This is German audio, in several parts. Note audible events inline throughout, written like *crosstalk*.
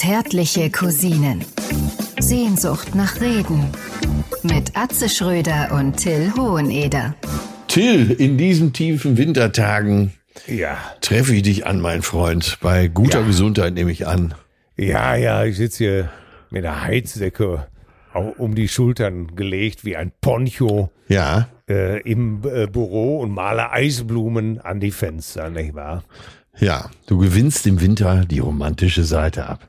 Zärtliche Cousinen. Sehnsucht nach Reden. Mit Atze Schröder und Till Hoheneder. Till, in diesen tiefen Wintertagen Ja, treffe ich dich an, mein Freund. Bei guter Ja. Gesundheit nehme ich an. ja, ja, ich sitze hier mit der Heizdecke au- um die Schultern gelegt wie ein Poncho Ja, äh, im äh, Büro und male Eisblumen an die Fenster, nicht wahr? ja. Du gewinnst im Winter die romantische Seite ab.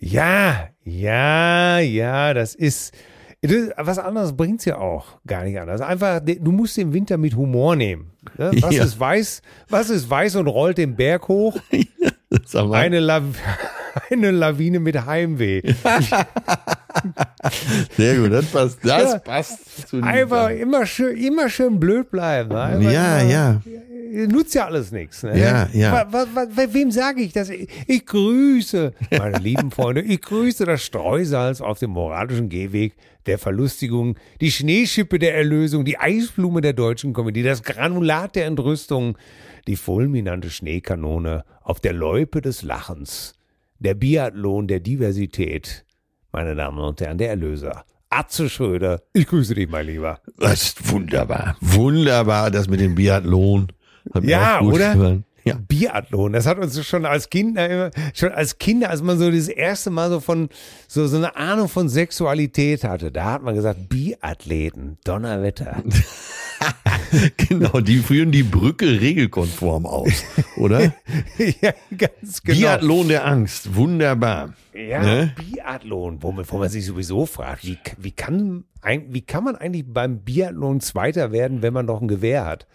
Ja, ja, ja, das ist. Was anderes bringt's ja auch gar nicht anders. Einfach, du musst den Winter mit Humor nehmen. Ne? *laughs* Was Ja. ist weiß? Was ist weiß und rollt den Berg hoch? *laughs* Eine, Lav *laughs* eine Lawine mit Heimweh. *laughs* Sehr gut, das passt. Das Ja. passt zu Einfach immer schön, immer schön blöd bleiben. ne? Ja, ja. Nutzt ja alles nichts. Ne? Ja, ja. Wa- wa- wa- wem sage ich das? Ich, ich grüße, meine *laughs* lieben Freunde, ich grüße das Streusalz auf dem moralischen Gehweg der Verlustigung, die Schneeschippe der Erlösung, die Eisblume der deutschen Komödie, das Granulat der Entrüstung, die fulminante Schneekanone auf der Loipe des Lachens, der Biathlon der Diversität, meine Damen und Herren, der Erlöser. Atze Schröder, ich grüße dich, mein Lieber. Das ist wunderbar. Wunderbar, das mit dem Biathlon. Hat mir Ja, auch gut oder? gefallen. Ja. Biathlon, das hat uns schon als Kinder immer, schon als Kinder, als man so das erste Mal so von, so, so eine Ahnung von Sexualität hatte, da hat man gesagt, Biathleten, Donnerwetter. *laughs* Genau, die führen die Brücke regelkonform aus, oder? *laughs* ja, ganz genau. Biathlon der Angst, wunderbar. Ja, Ne? Biathlon, wo man, wo man sich sowieso fragt, wie, wie, kann, wie kann man eigentlich beim Biathlon Zweiter werden, wenn man noch ein Gewehr hat?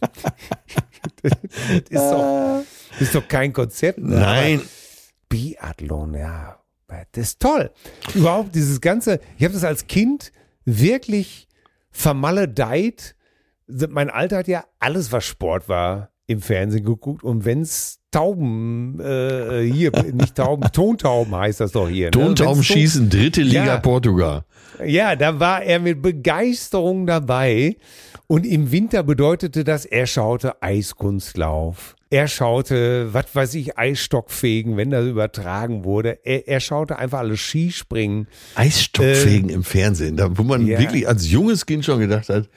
das *laughs* *laughs* ist doch, das ist doch kein Konzept. Ne? Nein, Biathlon, ja. Das ist toll. Überhaupt dieses ganze, ich habe das als Kind wirklich vermaledeit. Mein Alter hat ja alles, was Sport war, im Fernsehen geguckt. Und wenn's Tauben, äh, hier, nicht Tauben, *laughs* Tontauben heißt das doch hier. ne? Tontauben schießen, dritte Liga Ja. Portugal. ja, da war er mit Begeisterung dabei. Und im Winter bedeutete das, er schaute Eiskunstlauf. Er schaute, was weiß ich, Eisstockfegen, wenn das übertragen wurde. Er, er schaute einfach alles Skispringen. Eisstockfegen im Fernsehen, da, wo man ja. wirklich als junges Kind schon gedacht hat,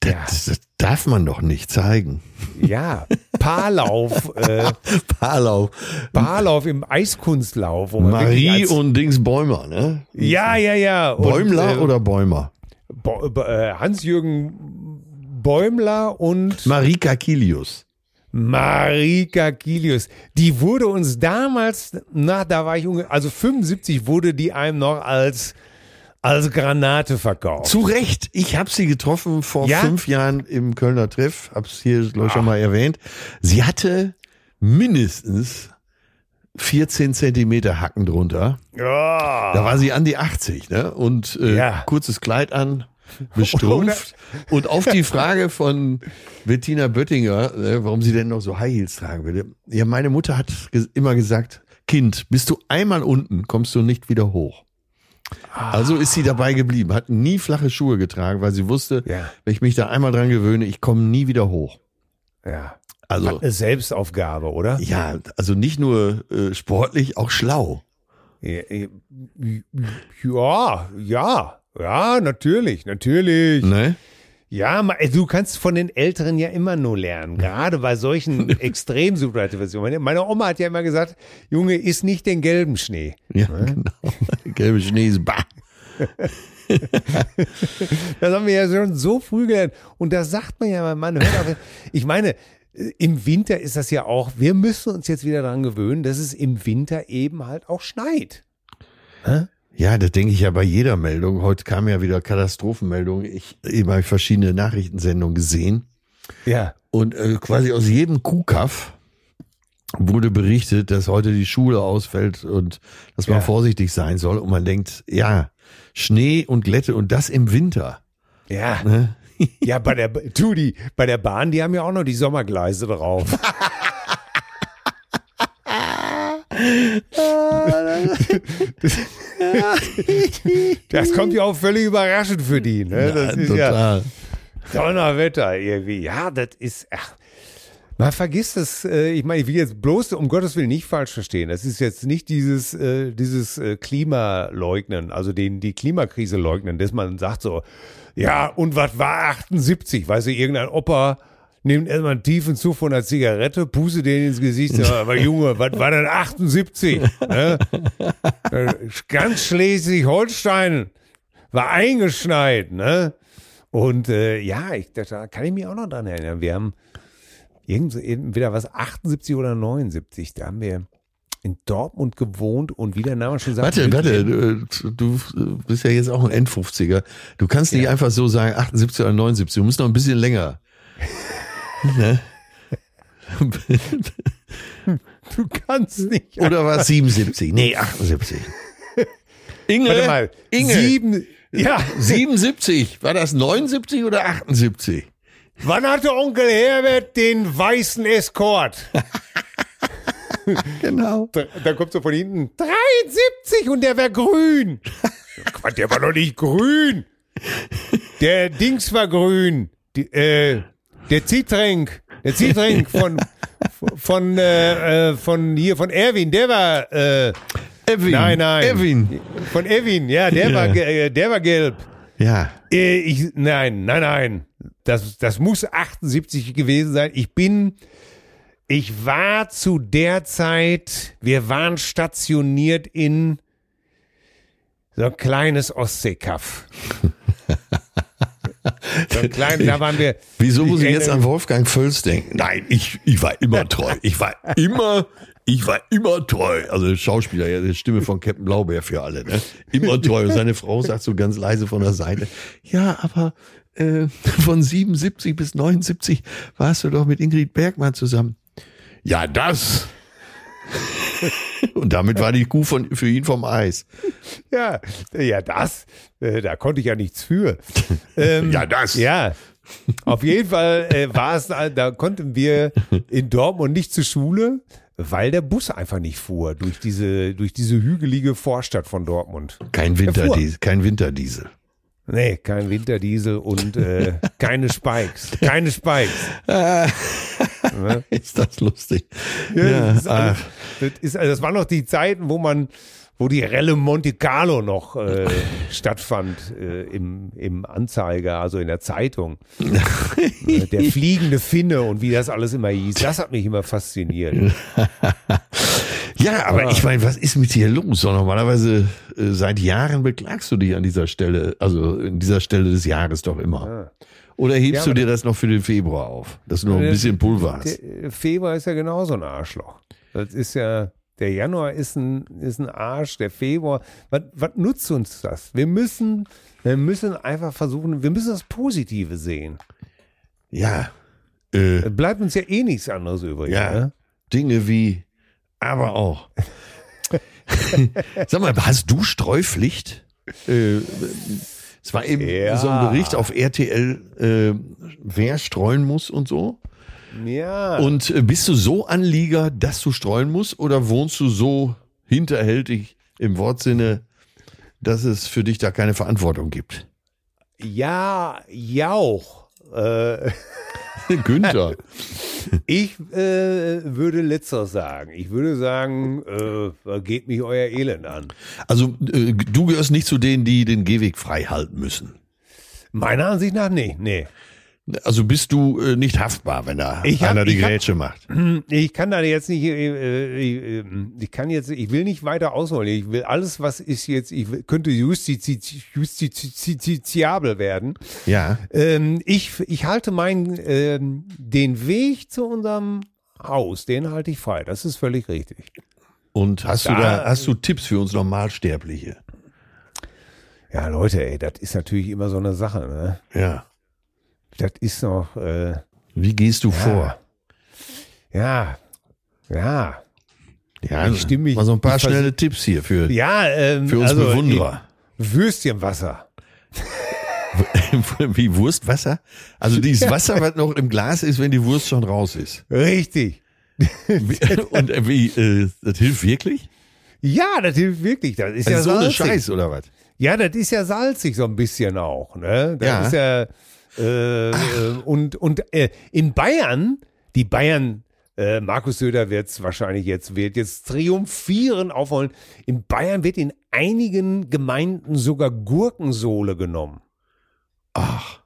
das, Ja. das, darf man doch nicht zeigen. Ja, Paarlauf, *laughs* äh, Paarlauf, Paarlauf im Eiskunstlauf. Marie und Dings Bäumer, ne? Ja, ja, ja. Und, Bäumler äh, oder Bäumer? Äh, Hans-Jürgen Bäumler und Marika Kilius. Marika Kilius, die wurde uns damals, na, da war ich ungefähr, also 75 wurde die einem noch als, als Granate verkauft. Zu Recht, ich habe sie getroffen vor Ja? fünf Jahren im Kölner Treff, hab's hier glaube ich schon mal erwähnt. Sie hatte mindestens 14 Zentimeter Hacken drunter. Ja. Da war sie an die 80, ne? Und äh, Ja. kurzes Kleid an, bestrumpft. *laughs* und auf die Frage von Bettina Böttinger, ne, warum sie denn noch so High Heels tragen würde. Ja, meine Mutter hat ges immer gesagt, Kind, bist du einmal unten, kommst du nicht wieder hoch. Also ist sie dabei geblieben, hat nie flache Schuhe getragen, weil sie wusste, Ja. wenn ich mich da einmal dran gewöhne, ich komme nie wieder hoch. ja. Also Eine Selbstaufgabe, oder? ja, also nicht nur äh, sportlich, auch schlau. Ja, ja, ja, natürlich, natürlich. Ne? Ja, ma- du kannst von den Älteren ja immer nur lernen, gerade bei solchen *laughs* Extremsituationen. Meine- Meine Oma hat ja immer gesagt, Junge, iss nicht den gelben Schnee. Ja, genau. Gelbe Schnee ist bah. *laughs* Das haben wir ja schon so früh gelernt. Und da sagt man ja, man hört auch, ich meine, äh, im Winter ist das ja auch, wir müssen uns jetzt wieder daran gewöhnen, dass es im Winter eben halt auch schneit. Ja, das denke ich ja bei jeder Meldung. Heute kam ja wieder Katastrophenmeldung. Ich eben habe ich verschiedene Nachrichtensendungen gesehen Ja. und äh, quasi aus jedem Kuhkaff wurde berichtet, dass heute die Schule ausfällt und dass man Ja. vorsichtig sein soll. Und man denkt, ja, Schnee und Glätte und das im Winter. Ja. Ne? *laughs* Ja, bei der, tu, die, bei der Bahn, die haben ja auch noch die Sommergleise drauf. *laughs* *laughs* *laughs* Das kommt ja auch völlig überraschend für die. Ne? Das ist ja total. Donnerwetter irgendwie. Ja, das ist. Ach. Man vergisst es, äh, ich meine, ich will jetzt bloß um Gottes Willen nicht falsch verstehen. Das ist jetzt nicht dieses, äh, dieses äh, Klimaleugnen, also den, die Klimakrise leugnen, dass man sagt so, ja, und was war 78? Weißt du, irgendein Opa nimmt erstmal einen tiefen Zug von einer Zigarette, puste den ins Gesicht, sagt, aber Junge, *laughs* was war denn 78? Ne? Äh, Ganz Schleswig-Holstein war eingeschneit, ne? Und äh, ja, ich, da kann ich mich auch noch dran erinnern. Wir haben irgend, entweder was 78 oder 79, da haben wir in Dortmund gewohnt und wie der Name schon sagt. Warte, warte, du, du bist ja jetzt auch ein Endfünfziger. Du kannst nicht Ja. einfach so sagen 78 oder 79, du musst noch ein bisschen länger. Ne? *laughs* Du kannst nicht. Oder war es 77? Nee, 78. Inge, Warte mal. Inge, Sieben. Ja. 77. War das 79 oder 78? Wann hatte Onkel Herbert den weißen Escort? *laughs* Genau. Da, da kommt so von hinten 73 und der wäre grün. Quatsch, der war doch nicht grün. Der Dings war grün. Die, äh, der Zitränk. Der Zitränk *laughs* von von äh, äh, von hier von Erwin, der war äh, Evin. nein nein Evin. von Erwin, ja, der Ja. war äh, der war gelb. Ja. Äh, ich, nein, nein, nein. Das, das muss 78 gewesen sein. Ich bin, ich war zu der Zeit, wir waren stationiert in so ein kleines Ostseekaff. *laughs* so ein kleines, da waren wir. Wieso muss ich jetzt an Wolfgang Völz denken? Nein, ich, ich war immer *laughs* treu. Ich war immer, ich war immer treu. Also Schauspieler, ja, die Stimme von Captain Blaubeer für alle, ne? Immer treu. Und seine Frau sagt so ganz leise von der Seite, ja, aber äh, von 77 bis 79 warst du doch mit Ingrid Bergmann zusammen. Ja, das. Und damit war die Kuh von, für ihn vom Eis. Ja, ja, das, äh, da konnte ich ja nichts für. *laughs* Ähm, Ja, das. Ja. Auf jeden Fall äh, war es, da konnten wir in Dortmund nicht zur Schule, weil der Bus einfach nicht fuhr durch diese, durch diese hügelige Vorstadt von Dortmund. Kein Winterdiesel, kein Winterdiesel. Nee, kein Winterdiesel und äh, *laughs* keine Spikes. Keine Spikes. *laughs* Ist das lustig? Ja, das, ist alles, das, ist, also das waren noch die Zeiten, wo man, wo die Relle Monte Carlo noch äh, *laughs* stattfand äh, im, im Anzeiger, also in der Zeitung. Äh, der fliegende Finne und wie das alles immer hieß, das hat mich immer fasziniert. Ja, aber Ah. ich meine, was ist mit dir los? So, normalerweise äh, seit Jahren beklagst du dich an dieser Stelle, also in dieser Stelle des Jahres doch immer. Oder hebst Ja, du dir das noch für den Februar auf, dass du noch ein Äh, bisschen Pulver hast? Der Februar ist ja genauso ein Arschloch. Das ist ja, der Januar ist ein, ist ein Arsch, der Februar. Was, was nutzt uns das? Wir müssen, wir müssen einfach versuchen, wir müssen das Positive sehen. Ja, äh, bleibt uns ja eh nichts anderes übrig. ja, Ne? Dinge wie, aber auch. Sag mal, hast du Streupflicht? Äh, es war eben Ja. so ein Bericht auf RTL, äh, wer streuen muss und so. Ja. Und äh, bist du so Anlieger, dass du streuen musst, oder wohnst du so hinterhältig im Wortsinne, dass es für dich da keine Verantwortung gibt? ja, Jauch. Äh, *laughs* *laughs* Günther. ich äh, würde letzteres sagen. Ich würde sagen, äh, geht mich euer Elend an. Also äh, du gehörst nicht zu denen, die den Gehweg frei halten müssen. Meiner Ansicht nach, nee, nee. Also bist du äh, nicht haftbar, wenn da Ich hab- einer die ich Grätsche macht. *clears throat* Ich kann da jetzt nicht, äh, äh, ich kann jetzt, ich will nicht weiter ausholen. Ich will alles, was ist jetzt, ich könnte justizi, justiziabel werden. Ja. Ähm, ich, ich halte meinen, ähm, den Weg zu unserem Haus, den halte ich frei. Das ist völlig richtig. Und hast du Ja. da, hast du Tipps für uns Normalsterbliche? Ja, Leute, ey, das ist natürlich immer so eine Sache, ne? Ja. Das ist noch, äh, Wie gehst du vor? ja, ja, Ja, Ich stimme mich- mal so ein paar schnelle Tipps hier für, ja, ähm, für uns also, Bewunderer. Würstchenwasser. *laughs* Wie Wurstwasser? Also dieses Wasser, was noch im Glas ist, wenn die Wurst schon raus ist. Richtig. *laughs* Und äh, wie, äh, das hilft wirklich? Ja, das hilft wirklich. Das ist Das ja so eine salzig. Scheiß oder was? Ja, das ist ja salzig so ein bisschen auch. Ne? Das Ja. ist ja äh, äh, und und äh, in Bayern die Bayern, äh, Markus Söder wird es wahrscheinlich jetzt, wird jetzt triumphieren aufholen. In Bayern wird in einigen Gemeinden sogar Gurkensohle genommen. Ach.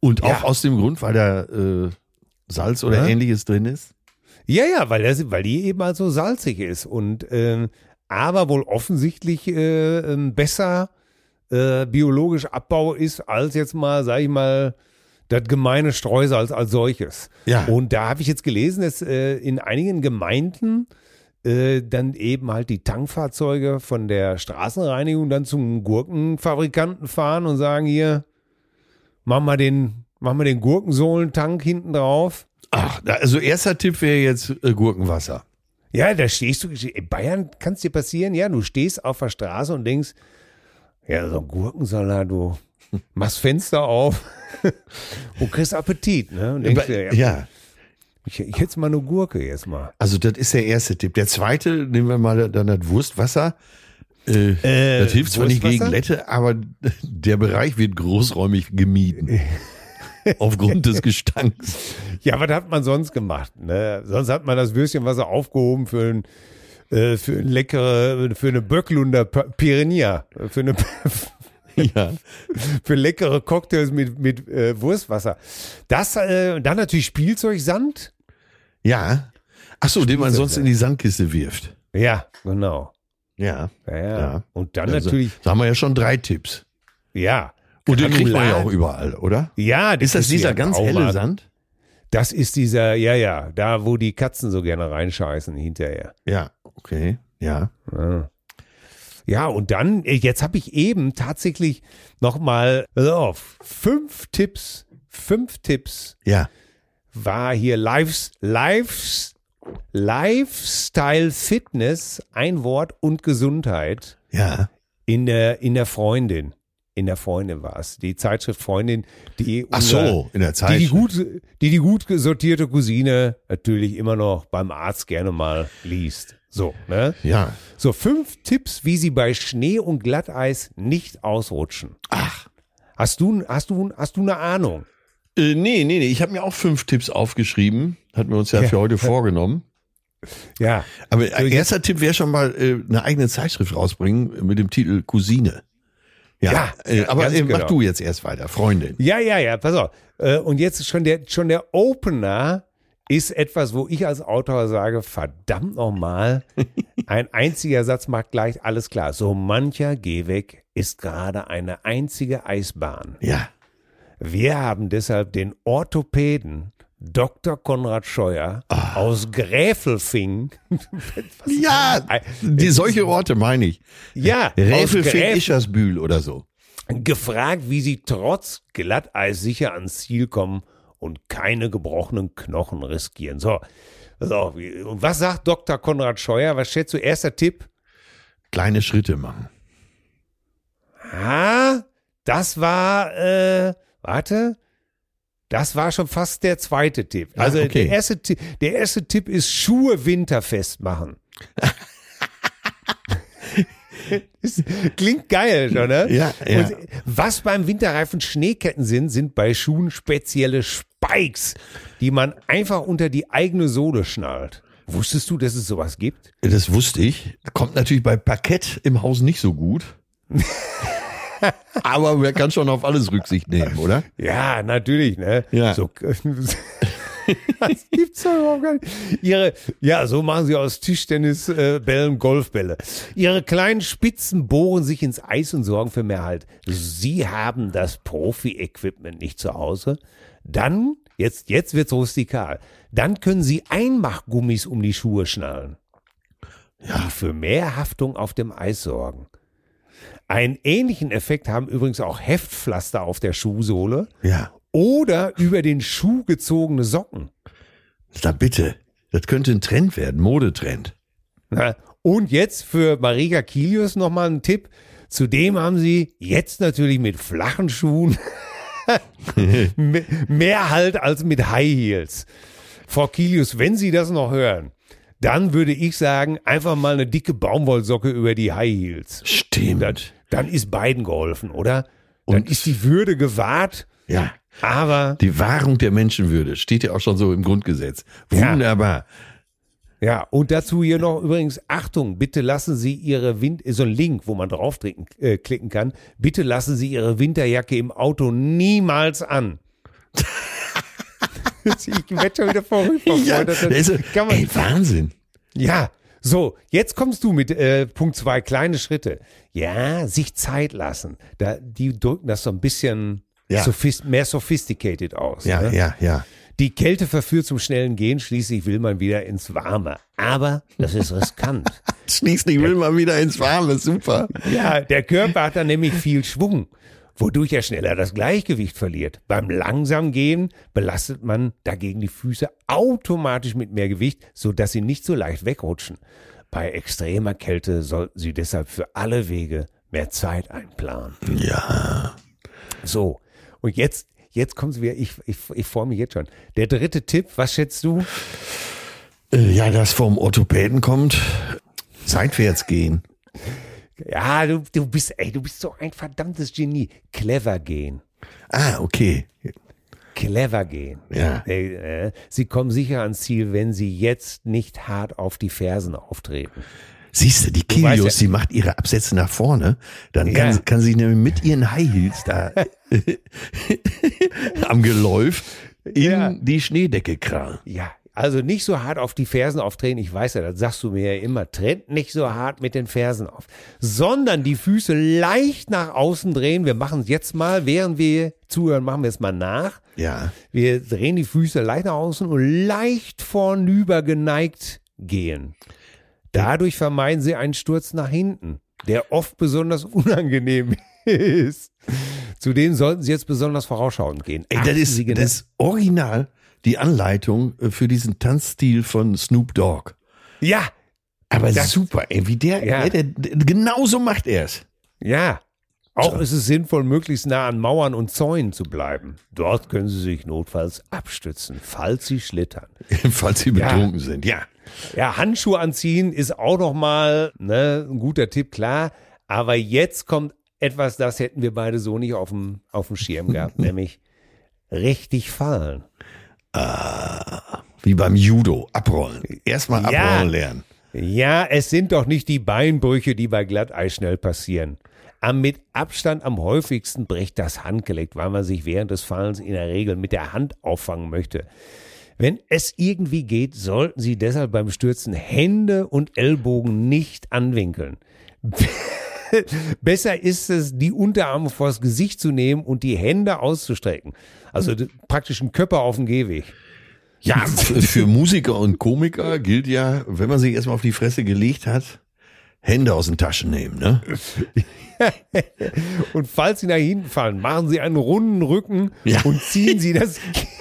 Und auch Ja. aus dem Grund, weil da äh, Salz oder Ja. ähnliches drin ist? Ja, ja, weil, das, weil die eben halt so salzig ist und ähm, aber wohl offensichtlich äh, ähm, besser äh, biologisch Abbau ist als jetzt mal, sag ich mal, das gemeine Streusalz als solches. Ja. Und da habe ich jetzt gelesen, dass äh, in einigen Gemeinden äh, dann eben halt die Tankfahrzeuge von der Straßenreinigung dann zum Gurkenfabrikanten fahren und sagen hier, mach mal den, mach mal den Gurkensohlentank hinten drauf. Ach, also erster Tipp wäre jetzt äh, Gurkenwasser. Ja, da stehst du, in Bayern kann es dir passieren, ja, du stehst auf der Straße und denkst, ja, so ein Gurkensalat, du machst Fenster auf *laughs* und kriegst Appetit, ne? Denkst ja, ja, ich, ich hätte mal eine Gurke jetzt mal. also das ist der erste Tipp. Der zweite, nehmen wir mal dann das Wurstwasser. Äh, Äh, das hilft zwar nicht gegen Lette, aber *laughs* der Bereich wird großräumig gemieden. *laughs* Aufgrund des Gestanks. Ja, was hat man sonst gemacht? Ne? Sonst hat man das Würstchenwasser aufgehoben für ein, äh, für leckere, für eine Böcklunder Piranha, für eine, Ja. *laughs* für leckere Cocktails mit, mit äh, Wurstwasser. Das, äh, dann natürlich Spielzeugsand. Ja. Ach so, den man sonst in die Sandkiste wirft. Ja, genau. Ja. Ja, ja. Und dann Also, natürlich, Da haben wir ja schon drei Tipps. ja. Und den kriegt man ja auch überall, oder? Ja, Ist das wie dieser ganz helle. Sand? Das ist dieser, ja, ja, da wo die Katzen so gerne reinscheißen hinterher. Ja, okay. Ja. Ja. Ja, und dann, äh, jetzt habe ich eben tatsächlich nochmal, auf, fünf Tipps, fünf Tipps Ja. war hier Lives, Lives, Lifestyle Fitness, ein Wort und Gesundheit Ja. in der, in der Freundin. In der Freundin war es. Die Zeitschrift Freundin, die Ach unser- so, in der die Zeit. die gut, die die gut sortierte Cousine natürlich immer noch beim Arzt gerne mal liest. So, ne? Ja. So, fünf Tipps, wie Sie bei Schnee und Glatteis nicht ausrutschen. Ach. Hast du, hast du, hast du eine Ahnung? Äh, nee, nee, nee. Ich habe mir auch fünf Tipps aufgeschrieben. Hatten wir uns ja, für heute vorgenommen. Ja. Aber ein erster Tipp wäre schon mal äh, eine eigene Zeitschrift rausbringen mit dem Titel Cousine. Ja, Ja, äh, ja, aber äh, mach genau. du jetzt erst weiter, Freundin. Ja, ja, ja, pass auf. Äh, Und jetzt schon der, schon der Opener ist etwas, wo ich als Autor sage, verdammt nochmal, *laughs* ein einziger Satz macht gleich alles klar. So mancher Gehweg ist gerade eine einzige Eisbahn. Ja. Wir haben deshalb den Orthopäden Dr. Konrad Scheuer aus Gräfelfing. *laughs* *laughs* Ja, die, solche Orte meine ich. Ja, aus Räfelfing, Gräf Ischersbühl oder so. gefragt, wie sie trotz Glatteis sicher ans Ziel kommen und keine gebrochenen Knochen riskieren. So, so und was sagt Dr. Konrad Scheuer? Was schätzt du? Erster Tipp? Kleine Schritte machen. Ah, das war, äh, warte, das war schon fast der zweite Tipp. Ah, Also okay. der, erste, der erste Tipp ist Schuhe winterfest machen. *laughs* Klingt geil, schon, ne? Ja, ja. Und was beim Winterreifen Schneeketten sind, sind bei Schuhen spezielle Spikes, die man einfach unter die eigene Sohle schnallt. Wusstest du, dass es sowas gibt? Das wusste ich. Kommt natürlich bei Parkett im Haus nicht so gut. *laughs* Aber man kann schon auf alles Rücksicht nehmen, oder? Ja, natürlich, ne? Ja. So, *laughs* das gibt's doch überhaupt gar nicht. Ihre, ja, so machen sie aus Tischtennisbällen äh, Golfbälle. Ihre kleinen Spitzen bohren sich ins Eis und sorgen für mehr Halt. Sie haben das Profi-Equipment nicht zu Hause. Dann, jetzt, jetzt wird's rustikal. Dann können Sie Einmachgummis um die Schuhe schnallen. Die für mehr Haftung auf dem Eis sorgen. Einen ähnlichen Effekt haben übrigens auch Heftpflaster auf der Schuhsohle Ja. Oder über den Schuh gezogene Socken. Da bitte. Das könnte ein Trend werden, Modetrend. Na, Und jetzt für Marika Kilius nochmal ein Tipp. Zudem haben sie jetzt natürlich mit flachen Schuhen *laughs* *laughs* me- mehr Halt als mit High Heels. Frau Kilius, wenn Sie das noch hören, dann würde ich sagen, einfach mal eine dicke Baumwollsocke über die High Heels. Stimmt. Dann, dann ist beiden geholfen, oder? Dann Und- ist die Würde gewahrt. Ja. Aber Die Wahrung der Menschenwürde steht ja auch schon so im Grundgesetz. Ja. Wunderbar. Ja, und dazu hier noch übrigens, Achtung, bitte lassen Sie Ihre Wind, so ein Link, wo man draufklicken äh, klicken kann, bitte lassen Sie Ihre Winterjacke im Auto niemals an. *laughs* ich werde schon wieder verrückt. vor Ja. Das das ist, kann man, ey, Wahnsinn. ja, so, jetzt kommst du mit äh, Punkt zwei, kleine Schritte. Ja, sich Zeit lassen. Da, die drücken das so ein bisschen Ja. sophist mehr sophisticated aus. Ja, ne? ja, ja. Die Kälte verführt zum schnellen Gehen, schließlich will man wieder ins Warme. Aber das ist riskant. *laughs* Schließlich will man wieder ins Warme. Super. ja, der Körper hat dann nämlich viel Schwung, wodurch er schneller das Gleichgewicht verliert. Beim langsam Gehen belastet man dagegen die Füße automatisch mit mehr Gewicht, sodass sie nicht so leicht wegrutschen. Bei extremer Kälte sollten Sie deshalb für alle Wege mehr Zeit einplanen. Ja. So, und jetzt, jetzt kommt wieder, ich, ich, ich freue mich jetzt schon. Der dritte Tipp, was schätzt du? Äh, Ja, das vom Orthopäden kommt. Seitwärts gehen. Ja, du, du bist, ey, du bist so ein verdammtes Genie. Clever gehen. Ah, okay. Clever gehen. Ja. Äh, Sie kommen sicher ans Ziel, wenn Sie jetzt nicht hart auf die Fersen auftreten. Siehst du, die weißt Kilios, ja- die macht ihre Absätze nach vorne, dann kann, Ja. sie- kann sie nämlich mit ihren High Heels da *laughs* am Geläuf in Ja. die Schneedecke krallen. Ja, also nicht so hart auf die Fersen auftreten. Ich weiß ja, das sagst du mir ja immer. Tritt nicht so hart mit den Fersen auf, sondern die Füße leicht nach außen drehen. Wir machen es jetzt mal, während wir zuhören, machen wir es mal nach. Ja. Wir drehen die Füße leicht nach außen und leicht vornüber geneigt gehen. Dadurch vermeiden sie einen Sturz nach hinten, der oft besonders unangenehm *laughs* ist. Zudem sollten Sie jetzt besonders vorausschauend gehen. Ey, das ist, genau- das ist original die Anleitung äh, für diesen Tanzstil von Snoop Dogg. ja, Aber Das- super, ey, wie der, Ja. der, der genauso macht er es. Ja. Auch ist es sinnvoll, möglichst nah an Mauern und Zäunen zu bleiben. Dort können Sie sich notfalls abstützen, falls Sie schlittern. *laughs* Falls sie Ja. betrunken sind, ja. Ja, Handschuhe anziehen ist auch noch mal ne, ein guter Tipp, klar. Aber jetzt kommt etwas, das hätten wir beide so nicht auf dem, auf dem Schirm gehabt, *laughs* nämlich richtig fallen. Wie beim Judo, abrollen. Erstmal Ja. abrollen lernen. Ja, es sind doch nicht die Beinbrüche, die bei Glatteis schnell passieren. Am mit Abstand am häufigsten bricht das Handgelenk, weil man sich während des Fallens in der Regel mit der Hand auffangen möchte. Wenn es irgendwie geht, sollten Sie deshalb beim Stürzen Hände und Ellbogen nicht anwinkeln. *laughs* Besser ist es, die Unterarme vors Gesicht zu nehmen und die Hände auszustrecken. Also praktisch ein Körper auf dem Gehweg. Ja, für Musiker und Komiker gilt ja, wenn man sich erstmal auf die Fresse gelegt hat, Hände aus den Taschen nehmen, ne? *laughs* *laughs* Und falls Sie nach hinten fallen, machen Sie einen runden Rücken Ja. und ziehen Sie das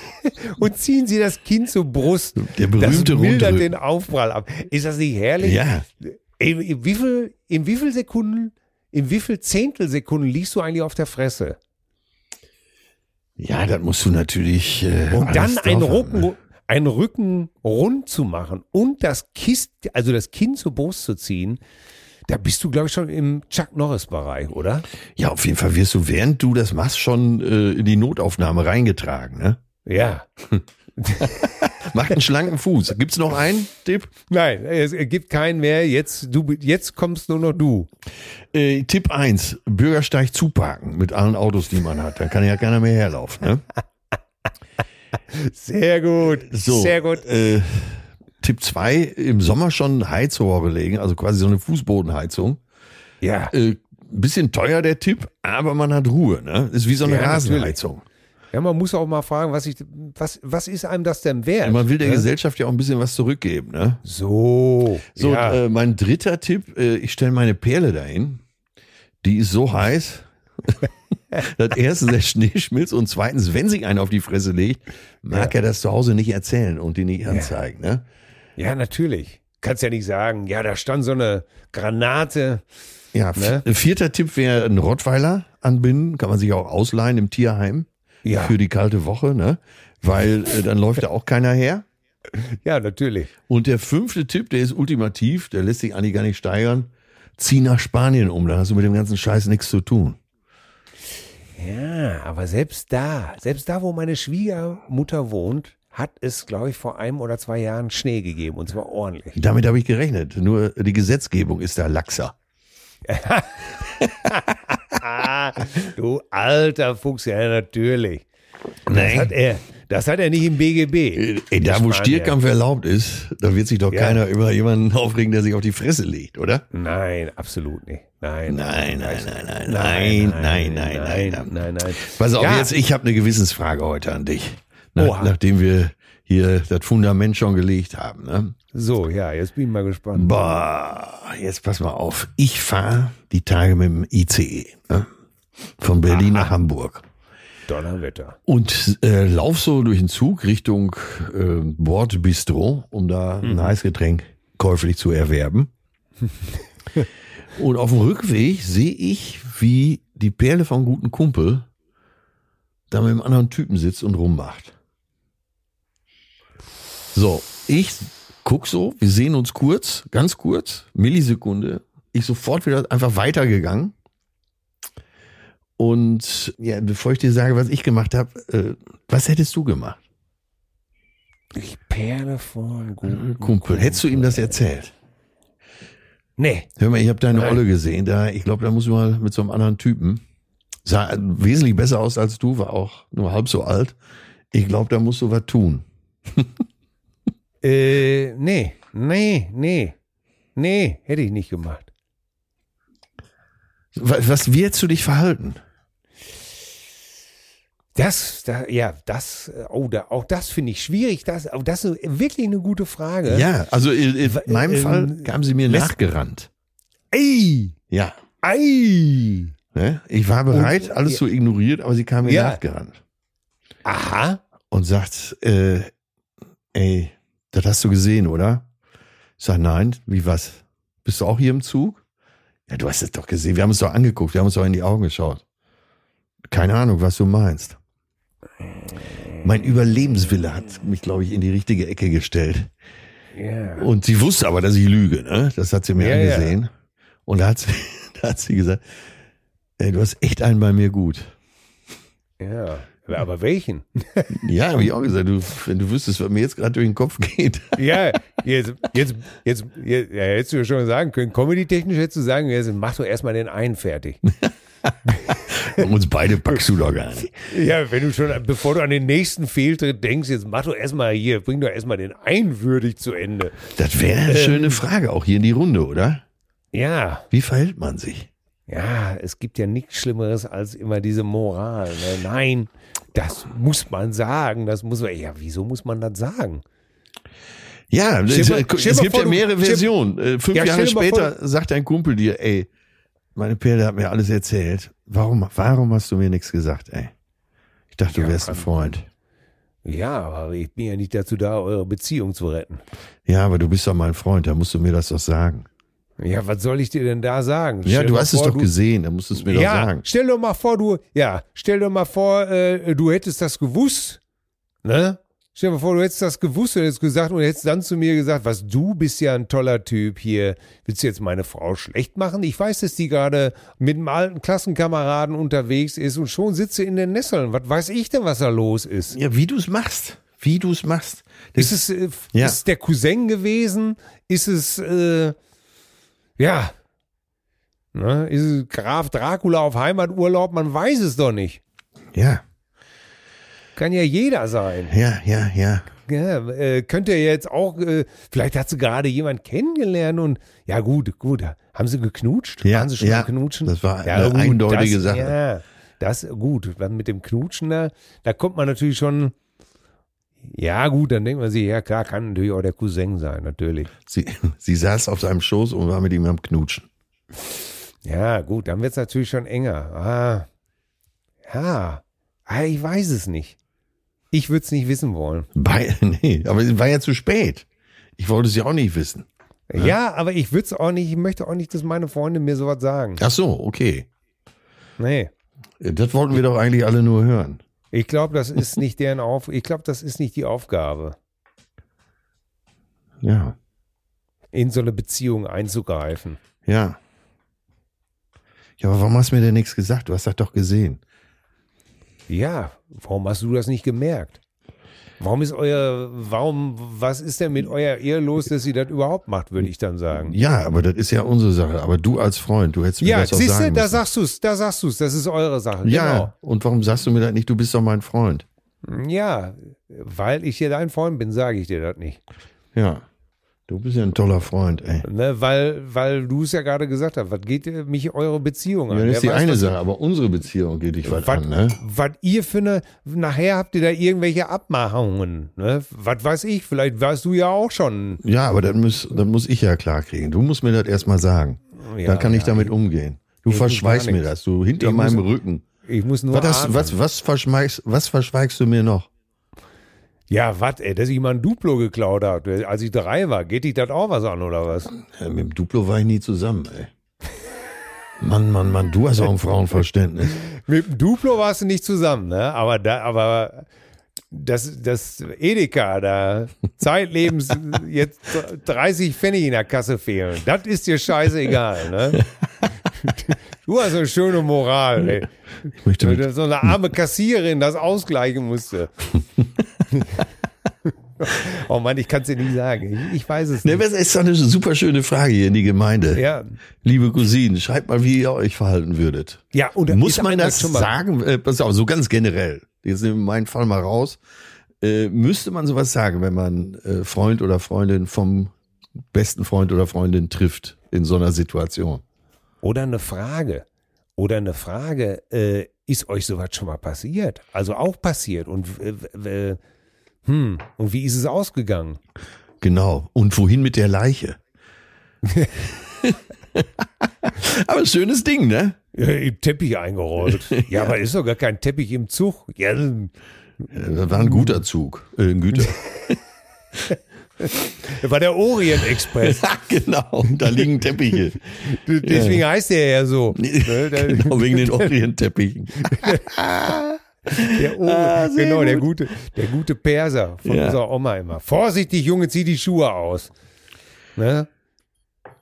*laughs* und ziehen Sie das Kinn zur Brust. Der berühmte das mildert Rundrücken. den Aufprall ab. Ist das nicht herrlich? Ja. In, in, wie viel, in wie viel Sekunden, in wie viel Zehntelsekunden liegst du eigentlich auf der Fresse? Ja, das musst du natürlich. Äh, Und dann einen Rücken, ne? einen Rücken rund zu machen und das Kist, also das Kinn zur Brust zu ziehen, da bist du, glaube ich, schon im Chuck Norris-Bereich, oder? Ja, auf jeden Fall wirst du, während du das machst, schon äh, in die Notaufnahme reingetragen, ne? Ja. *laughs* Macht einen schlanken Fuß. Gibt's noch einen Tipp? Nein, es gibt keinen mehr. Jetzt, du, jetzt kommst nur noch du. Äh, Tipp eins: Bürgersteig zuparken mit allen Autos, die man hat. Dann kann ja keiner mehr herlaufen. Ne? *laughs* Sehr gut. So, Sehr gut. Äh, Tipp zwei: im Sommer schon Heizrohre legen, also quasi so eine Fußbodenheizung. Ja. Äh, bisschen teuer der Tipp, aber man hat Ruhe. Ne? Ist wie so eine Ja, Rasenheizung. Ja, man muss auch mal fragen, was ich, was, was ist einem das denn wert? Und man will der Ne? Gesellschaft ja auch ein bisschen was zurückgeben. Ne? So. So, ja. äh, mein dritter Tipp, äh, ich stelle meine Perle dahin. Die ist so heiß. *laughs* das erste, der Schnee schmilzt und zweitens, wenn sich einer auf die Fresse legt, mag er das zu Hause nicht erzählen und die nicht anzeigen. Ne? Ja, natürlich. Kannst ja nicht sagen, ja, da stand so eine Granate. Ja, Ne? vierter Tipp wäre ein Rottweiler anbinden, kann man sich auch ausleihen im Tierheim Ja. für die kalte Woche, ne? Weil äh, dann läuft da auch keiner her. Ja, natürlich. Und der fünfte Tipp, der ist ultimativ, der lässt sich eigentlich gar nicht steigern. Zieh nach Spanien um, da hast du mit dem ganzen Scheiß nichts zu tun. Ja, aber selbst da, selbst da, wo meine Schwiegermutter wohnt, hat es, glaube ich, vor einem oder zwei Jahren Schnee gegeben und zwar ordentlich. Damit habe ich gerechnet. Nur die Gesetzgebung ist da laxer. *laughs* Du alter Fuchs, ja, natürlich. Das Nein. hat er, das hat er nicht im BGB. Ey, da wo. Stierkampf erlaubt ist, da wird sich doch Ja. keiner über jemanden *laughs* aufregen, der sich auf die Fresse legt, oder? Nein, absolut nicht. Nein, Nein, nein, nein, nein, nein, nein, nein, nein, nein, nein. nein, nein. Pass auf, Ja. jetzt, ich habe eine Gewissensfrage heute an dich. Nach, nachdem wir hier das Fundament schon gelegt haben. Ne? So, ja, jetzt bin ich mal gespannt. Boah, jetzt pass mal auf. Ich fahre die Tage mit dem ICE. Ne? Von Berlin nach Hamburg. Donnerwetter. Und äh, lauf so durch den Zug Richtung äh, Bordbistro, um da Mhm. ein Heißgetränk käuflich zu erwerben. *laughs* Und auf dem Rückweg sehe ich, wie die Perle vom guten Kumpel da mit einem anderen Typen sitzt und rummacht. So, ich guck so, wir sehen uns kurz, ganz kurz, Millisekunde. Ich sofort wieder einfach weitergegangen. Und ja, bevor ich dir sage, was ich gemacht habe, äh, was hättest du gemacht? Ich Perle von guten Kumpel, hättest du ihm das erzählt? Nee. Hör mal, ich habe deine Nein. Olle gesehen, da, ich glaube, da muss mal mit so einem anderen Typen. Sah wesentlich besser aus als du, war auch nur halb so alt. Ich glaube, da musst du was tun. *laughs* Äh, nee, nee, nee. Nee, hätte ich nicht gemacht. Was, was hättest du dich verhalten? Das, da, ja, das, äh, oh, da, auch das finde ich schwierig. Das, oh, das ist wirklich eine gute Frage. Ja, also in, in meinem ähm, Fall kamen sie mir nachgerannt. Ey, Ja. ey. Ne? Ich war bereit, alles ja. zu ignorieren, aber sie kam mir Ja. nachgerannt. Aha. und sagt, äh, ey, das hast du gesehen, oder? Ich sag, nein, wie was? Bist du auch hier im Zug? Ja, du hast es doch gesehen. Wir haben uns doch angeguckt, wir haben uns doch in die Augen geschaut. Keine Ahnung, was du meinst. Mein Überlebenswille hat mich, glaube ich, in die richtige Ecke gestellt. Ja. Und sie wusste aber, dass ich lüge, ne? Das hat sie mir ja. angesehen. Und da hat, sie, *laughs* da hat sie gesagt, ey, du hast echt einen bei mir gut. Ja. Aber welchen? Ja, habe ich auch gesagt, du, wenn du wüsstest, was mir jetzt gerade durch den Kopf geht. *laughs* Ja, jetzt, jetzt, jetzt, jetzt ja, hättest du ja schon sagen können, comedy-technisch hättest du sagen, jetzt mach doch erstmal den einen fertig. *laughs* Uns beide packst du doch gar nicht. Ja, wenn du schon, bevor du an den nächsten Fehltritt denkst, jetzt mach doch erstmal hier, bring doch erstmal den einen würdig zu Ende. Das wäre eine schöne Frage, auch hier in die Runde, oder? Ja, Wie verhält man sich? ja, es gibt ja nichts Schlimmeres als immer diese Moral. Ne? Nein, das muss man sagen, das muss man, ja, wieso muss man das sagen? Ja, mal- es stell mal gibt vor, ja du- mehrere Versionen. Äh, Fünf Ja, Jahre später sagt dein Kumpel dir, ey, meine Perle hat mir alles erzählt. Warum, warum hast du mir nichts gesagt, ey? Ich dachte, du Ja, wärst ein Freund. Ja, aber ich bin ja nicht dazu da, eure Beziehung zu retten. Ja, aber du bist doch mein Freund, da musst du mir das doch sagen. Ja, was soll ich dir denn da sagen? Ja, Stell du hast es vor, doch du- gesehen, da musst du es mir ja, doch sagen. stell doch mal vor, du, ja, stell doch mal vor, äh, du hättest das gewusst, ne? Stell dir mal vor, du hättest das gewusst und hättest gesagt und hättest dann zu mir gesagt, was du bist ja ein toller Typ hier. Willst du jetzt meine Frau schlecht machen? Ich weiß, dass die gerade mit einem alten Klassenkameraden unterwegs ist und schon sitzt sie in den Nesseln. Was weiß ich denn, was da los ist? Ja, wie du es machst. Wie du es machst. Das Ist es, äh, Ja. ist es der Cousin gewesen? Ist es, äh, ja, ne? ist es Graf Dracula auf Heimaturlaub? Man weiß es doch nicht. ja, Kann ja jeder sein. ja, ja, ja. Ja, äh, könnte ja jetzt auch, äh, vielleicht hat sie gerade jemand kennengelernt und ja gut, gut, haben sie geknutscht? Ja, Waren sie schon ja, knutschen? das war eine eindeutige das, Sache. Ja, das gut. Mit dem Knutschen da, da kommt man natürlich schon, ja gut, dann denkt man sich, ja klar, kann natürlich auch der Cousin sein, natürlich. Sie, sie saß auf seinem Schoß und war mit ihm am Knutschen. Ja, gut, dann wird es natürlich schon enger. Ah, ja, ah, ich weiß es nicht. Ich würde es nicht wissen wollen. Bei, *laughs* nee, aber es war ja zu spät. Ich wollte es ja auch nicht wissen. Ja, aber ich würde es auch nicht, ich möchte auch nicht, dass meine Freunde mir sowas sagen. Ach so, okay. Nee. Das wollten wir doch eigentlich alle nur hören. Ich glaube, das ist nicht deren Auf, ich glaube, das ist nicht die Aufgabe, Ja, in so eine Beziehung einzugreifen. ja. Ja, aber warum hast du mir denn nichts gesagt? Du hast das doch gesehen. Ja, warum hast du das nicht gemerkt? Warum ist euer, warum, was ist denn mit eurer Ehe los, dass sie das überhaupt macht, würde ich dann sagen. Ja, aber das ist ja unsere Sache. Aber du als Freund, du hättest mir Ja, das auch siehst du, sagen da sagst du's, da sagst du's, das ist eure Sache. Ja, und warum sagst du mir das nicht? Du bist doch mein Freund. Genau. Ja, weil ich hier dein Freund bin, sage ich dir das nicht. Ja, du bist ja ein toller Freund, ey. Ne, weil, weil du es ja gerade gesagt hast, was geht mich eure Beziehung an? Ja, das Wer ist die weiß, eine Sache, aber unsere Beziehung geht dich was Was, an, ne? was ihr für eine, nachher habt ihr da irgendwelche Abmachungen, ne? Was weiß ich, vielleicht weißt du ja auch schon. Ja, aber das muss, das muss ich ja klar kriegen. Du musst mir das erstmal sagen. Ja, Dann kann ich ja, damit umgehen. Du ich verschweigst mir das, du hinter Ich meinem muss- Rücken. Ich muss nur Was, hast, was, was, verschweigst, was verschweigst du mir noch? Ja, was, ey, dass ich mal ein Duplo geklaut habe, als ich drei war. Geht dich das auch was an, oder was? Ja, mit dem Duplo war ich nie zusammen, ey. Mann, Mann, Mann, du hast auch ein Frauenverständnis. *laughs* Mit dem Duplo warst du nicht zusammen, ne? Aber da, aber das, das Edeka, da zeitlebens *laughs* jetzt 30 Pfennig in der Kasse fehlen. Das ist dir scheißegal, ne? Du hast eine schöne Moral, ey. Ich möchte so eine arme Kassiererin das ausgleichen musste. *laughs* *laughs* oh Mann, ich kann es dir nicht sagen. Ich, weiß es ne, nicht. das ist doch eine super schöne Frage hier in die Gemeinde. Ja, Liebe Cousinen, schreibt mal, wie ihr euch verhalten würdet. ja und Muss man das schon mal- sagen? Äh, pass auf, so ganz generell. Jetzt nehmen wir meinen Fall mal raus. Äh, müsste man sowas sagen, wenn man äh, Freund oder Freundin vom besten Freund oder Freundin trifft in so einer Situation? Oder eine Frage. Oder eine Frage, äh, ist euch sowas schon mal passiert? Also auch passiert. Und, hm, und wie ist es ausgegangen? Genau. Und wohin mit der Leiche? *laughs* Aber schönes Ding, ne? Äh, Im Teppich eingerollt. *laughs* Ja, aber ist doch gar kein Teppich im Zug. Ja, Das war ein guter Zug. Äh, ein Güter. das *laughs* war der Orient Express. Ja, genau. Da liegen Teppiche. Deswegen heißt der ja so. Ne, genau, wegen den Orientteppichen. *laughs* der Orient, Ah, genau, der gut. gute, der gute Perser von Ja. unserer Oma immer. Vorsichtig, Junge, zieh die Schuhe aus. Ne?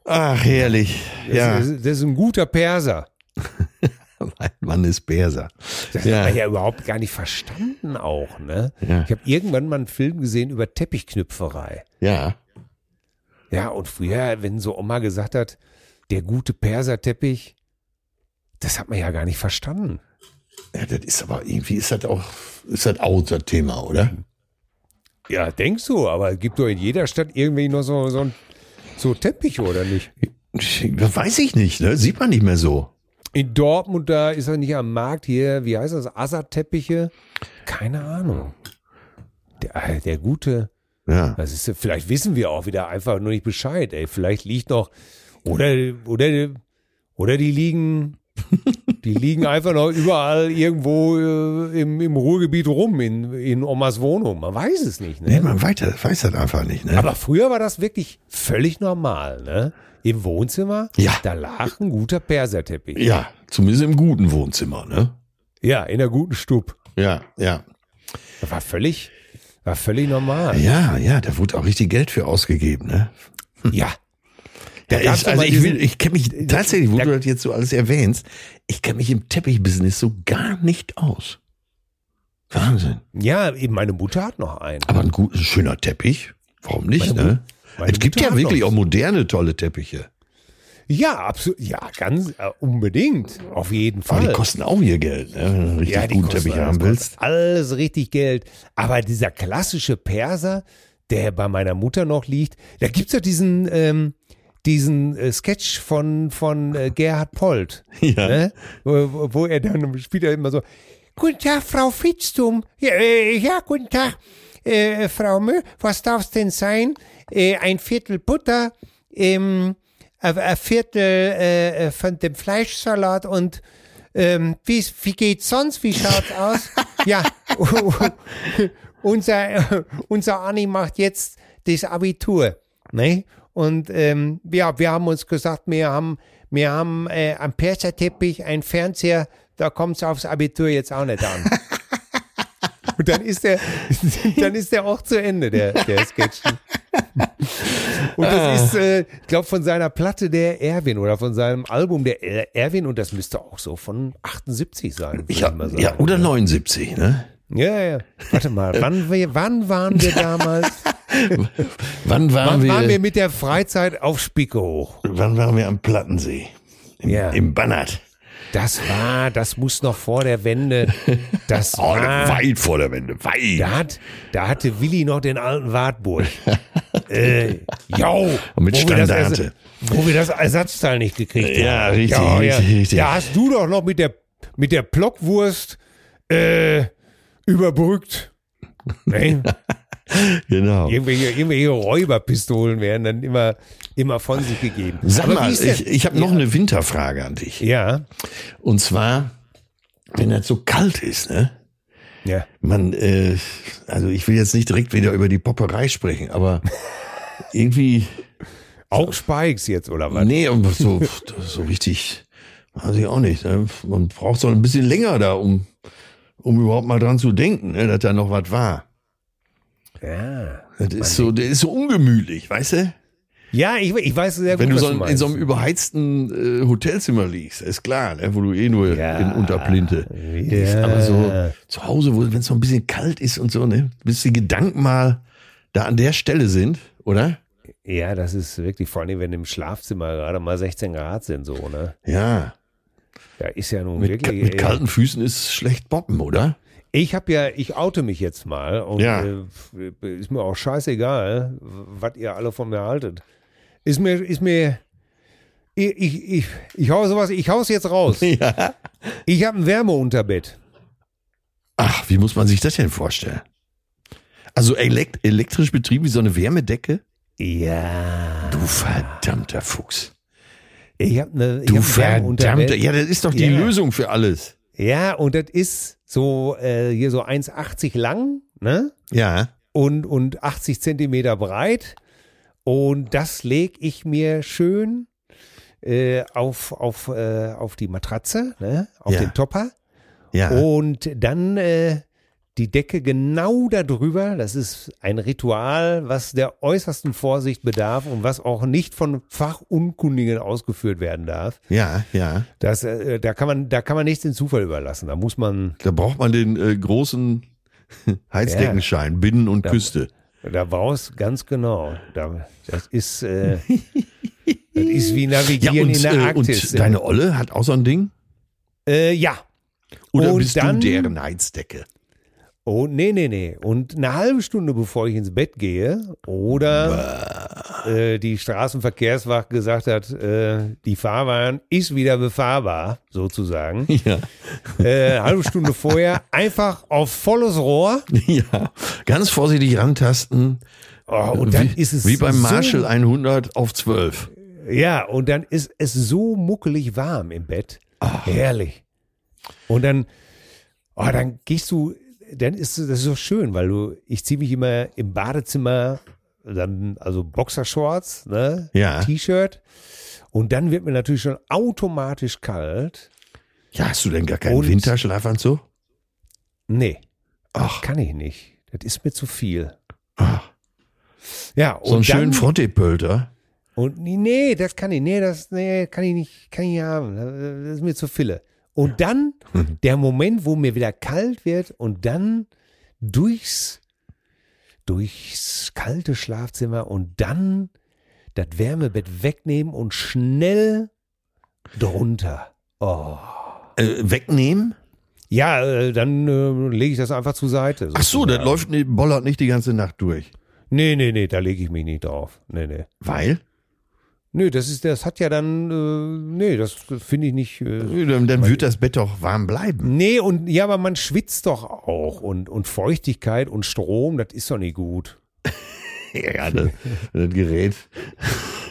Ach, herrlich. Das, Ja, ist, das ist ein guter Perser. *laughs* mein Mann ist Berser. Das Ja. hat man ja überhaupt gar nicht verstanden auch, ne? Ja. Ich habe irgendwann mal einen Film gesehen über Teppichknüpferei. Ja. Ja, und früher, wenn so Oma gesagt hat, der gute Perserteppich, das hat man ja gar nicht verstanden. Ja, das ist aber irgendwie, ist das auch, ist das auch das Thema, oder? Ja, denkst du, aber es gibt doch in jeder Stadt irgendwie noch so, so, ein, so Teppiche, oder nicht? Das weiß ich nicht, ne? Sieht man nicht mehr so. In Dortmund, da ist er nicht am Markt hier, wie heißt das, Assad-Teppiche? Keine Ahnung. Der, äh, der gute, Ja. Das ist, vielleicht wissen wir auch wieder einfach nur nicht Bescheid, ey. Vielleicht liegt noch, oder, oder, oder die liegen, die liegen einfach noch überall irgendwo äh, im, im Ruhrgebiet rum, in, in Omas Wohnung. Man weiß es nicht, Nee, ne? man weiter, weiß das einfach nicht, ne? Aber früher war das wirklich völlig normal, ne? Im Wohnzimmer, Ja. da lag ein guter Perserteppich. ja, zumindest im guten Wohnzimmer, ne? Ja, in der guten Stub. Ja, ja. Das war völlig, war völlig normal. Ja, ja, da wurde auch richtig Geld für ausgegeben, ne? Ja. Gab's ist, also aber ich will, diesen- ich kenne mich tatsächlich, wo da- du das jetzt so alles erwähnst, ich kenne mich im Teppichbusiness so gar nicht aus. Wahnsinn. Ja, eben meine Mutter hat noch einen. Aber ein gut, schöner Teppich, warum nicht, Meine ne? meine Es gibt Mutter ja wirklich auch moderne tolle Teppiche. Ja, absolut. Ja, ganz äh, unbedingt. Auf jeden Aber Fall. die kosten auch ihr Geld, ne? wenn du einen richtig ja, guten Teppich haben willst. Alles richtig Geld. Aber dieser klassische Perser, der bei meiner Mutter noch liegt, da gibt's ja diesen, ähm, diesen äh, Sketch von, von äh, Gerhard Polt. *laughs* Ja. Ne? Wo, wo er dann spielt er immer so, Guten Tag, Frau Fitztum. Ja, äh, ja guten Tag, äh, Frau Mö. Was darf's denn sein? Äh, ein Viertel Butter, ähm, ein ein Viertel äh, von dem Fleischsalat und ähm, wie, wie geht's sonst? Wie schaut's aus? *laughs* ja, *laughs* unser, unser Anni macht jetzt das Abitur. Ne? Und ähm, ja, wir haben uns gesagt, wir haben, wir haben äh, am Perserteppich einen Fernseher, da kommt's aufs Abitur jetzt auch nicht an. *laughs* Und dann ist der, *laughs* dann ist der auch zu Ende, der, der Sketch. Und das ist, äh, ich glaube, von seiner Platte der Erwin oder von seinem Album der Er- Erwin und das müsste auch so von 78 sein. Ich hab, mal sagen. ja, oder 79, ne? Ja, ja. Warte mal, *laughs* wann, wir, wann waren wir damals? Wann waren, Wann wir, waren wir mit der Freizeit auf Spicke hoch? wann waren wir am Plattensee? Im, Ja. im Bannert. Das war, das muss noch vor der Wende. Das *laughs* Oh, war, weit vor der Wende, weit. da, hat, da hatte Willi noch den alten Wartburg. *laughs* äh, jau, Und mit wo wir, das, Standarte. Wo wir das Ersatzteil nicht gekriegt Ja, haben. richtig, richtig, richtig. Da hast du doch noch mit der, mit der Blockwurst äh, überbrückt. *laughs* Ne? *laughs* Genau. Irgendwelche, irgendwelche Räuberpistolen werden dann immer, immer von sich gegeben. Sag Aber mal, ich, ich habe noch eine Winterfrage an dich. Ja, Und zwar, wenn das so kalt ist, ne? ja. Man, äh, also ich will jetzt nicht direkt wieder über die Popperei sprechen, aber *laughs* irgendwie, Auch Spikes jetzt, oder was? nee, so, so richtig, weiß ich auch nicht. Ne? Man braucht so ein bisschen länger da, um, um überhaupt mal dran zu denken, ne, dass da noch was war. Ja. Das ist so, das ist so ungemütlich, weißt du? Ja, ich, ich weiß sehr gut, Wenn du so du in, so einem überheizten äh, Hotelzimmer liegst, ist klar, ne, wo du eh nur Ja. in Unterplinte liegst. Ja. Aber so zu Hause, wenn es so ein bisschen kalt ist und so, ne, bis die Gedanken mal da an der Stelle sind, oder? Ja, das ist wirklich, vor allem, wenn im Schlafzimmer gerade mal 16 Grad sind, so, ne? Ja, Da ist ja nun mit, wirklich. mit äh, kalten Füßen ist schlecht boppen, oder? Ich habe ja, ich oute mich jetzt mal und Ja. äh, ist mir auch scheißegal, was ihr alle von mir haltet. Ist mir, ist mir, ich, ich, ich, ich hau sowas, ich hau's jetzt raus. *laughs* Ja. Ich habe ein Wärmeunterbett. Ach, wie muss man sich das denn vorstellen? Also elekt elektrisch betrieben wie so eine Wärmedecke? Ja. Du verdammter Fuchs. Ich habe eine, ich Du hab verdammter. Ja, das ist doch die Ja. Lösung für alles. Ja, und das ist so äh, hier so 1,80 lang, ne? Ja. Und, und 80 Zentimeter breit. Und das lege ich mir schön äh, auf, auf, äh, auf die Matratze, ne? auf Ja. den Topper. Ja. Und dann äh, die Decke genau darüber. Das ist ein Ritual, was der äußersten Vorsicht bedarf und was auch nicht von Fachunkundigen ausgeführt werden darf. Ja, ja. Das, äh, da, kann man, da kann man nichts den Zufall überlassen. Da muss man, Da braucht man den äh, großen *laughs* Heizdeckenschein, Binnen und Küste. da brauchst ganz genau. Da, das ist, äh, *laughs* das ist wie Navigieren in der äh, Arktis. und deine Olle hat auch so ein Ding? äh, ja. Oder Und bist dann- du deren Heizdecke? Oh, nee, nee, nee. Und eine halbe Stunde bevor ich ins Bett gehe oder äh, die Straßenverkehrswacht gesagt hat, äh, die Fahrbahn ist wieder befahrbar, sozusagen. *laughs* Ja. äh, halbe Stunde vorher einfach auf volles Rohr. *laughs* ja. Ganz vorsichtig rantasten. Oh, und dann wie, ist es wie beim so, Marshall 100 auf 12. Ja, und dann ist es so muckelig warm im Bett. Herrlich. Und dann, oh, dann gehst du, dann ist das so schön, weil du, ich ziehe mich immer im Badezimmer, dann, also Boxershorts, ne? Ja. T-Shirt. Und dann wird mir natürlich schon automatisch kalt. Ja, hast du denn gar keinen Und- Winterschlafanzug? Nee, Ach, kann ich nicht. Das ist mir zu viel. ach. Ja, und so einen dann, schönen Frottepölter. Und nee, nee, das kann ich, nee, das nee, kann ich nicht, kann ich nicht haben. Das ist mir zu viele. Und dann der Moment, wo mir wieder kalt wird und dann durchs, durchs kalte Schlafzimmer und dann das Wärmebett wegnehmen und schnell drunter. Oh. Äh, wegnehmen? Ja, äh, dann äh, lege ich das einfach zur Seite. Ach so, das sozusagen. läuft, bollert nicht die ganze Nacht durch. Nee, nee, nee, da lege ich mich nicht drauf. Nee, nee. Weil? Nee, das ist, das hat ja dann, äh, nee, das finde ich nicht. Äh, Dann, dann wird das Bett doch warm bleiben. Nee, und ja, aber man schwitzt doch auch und, und Feuchtigkeit und Strom, das ist doch nicht gut. *laughs* Ja, das, das Gerät.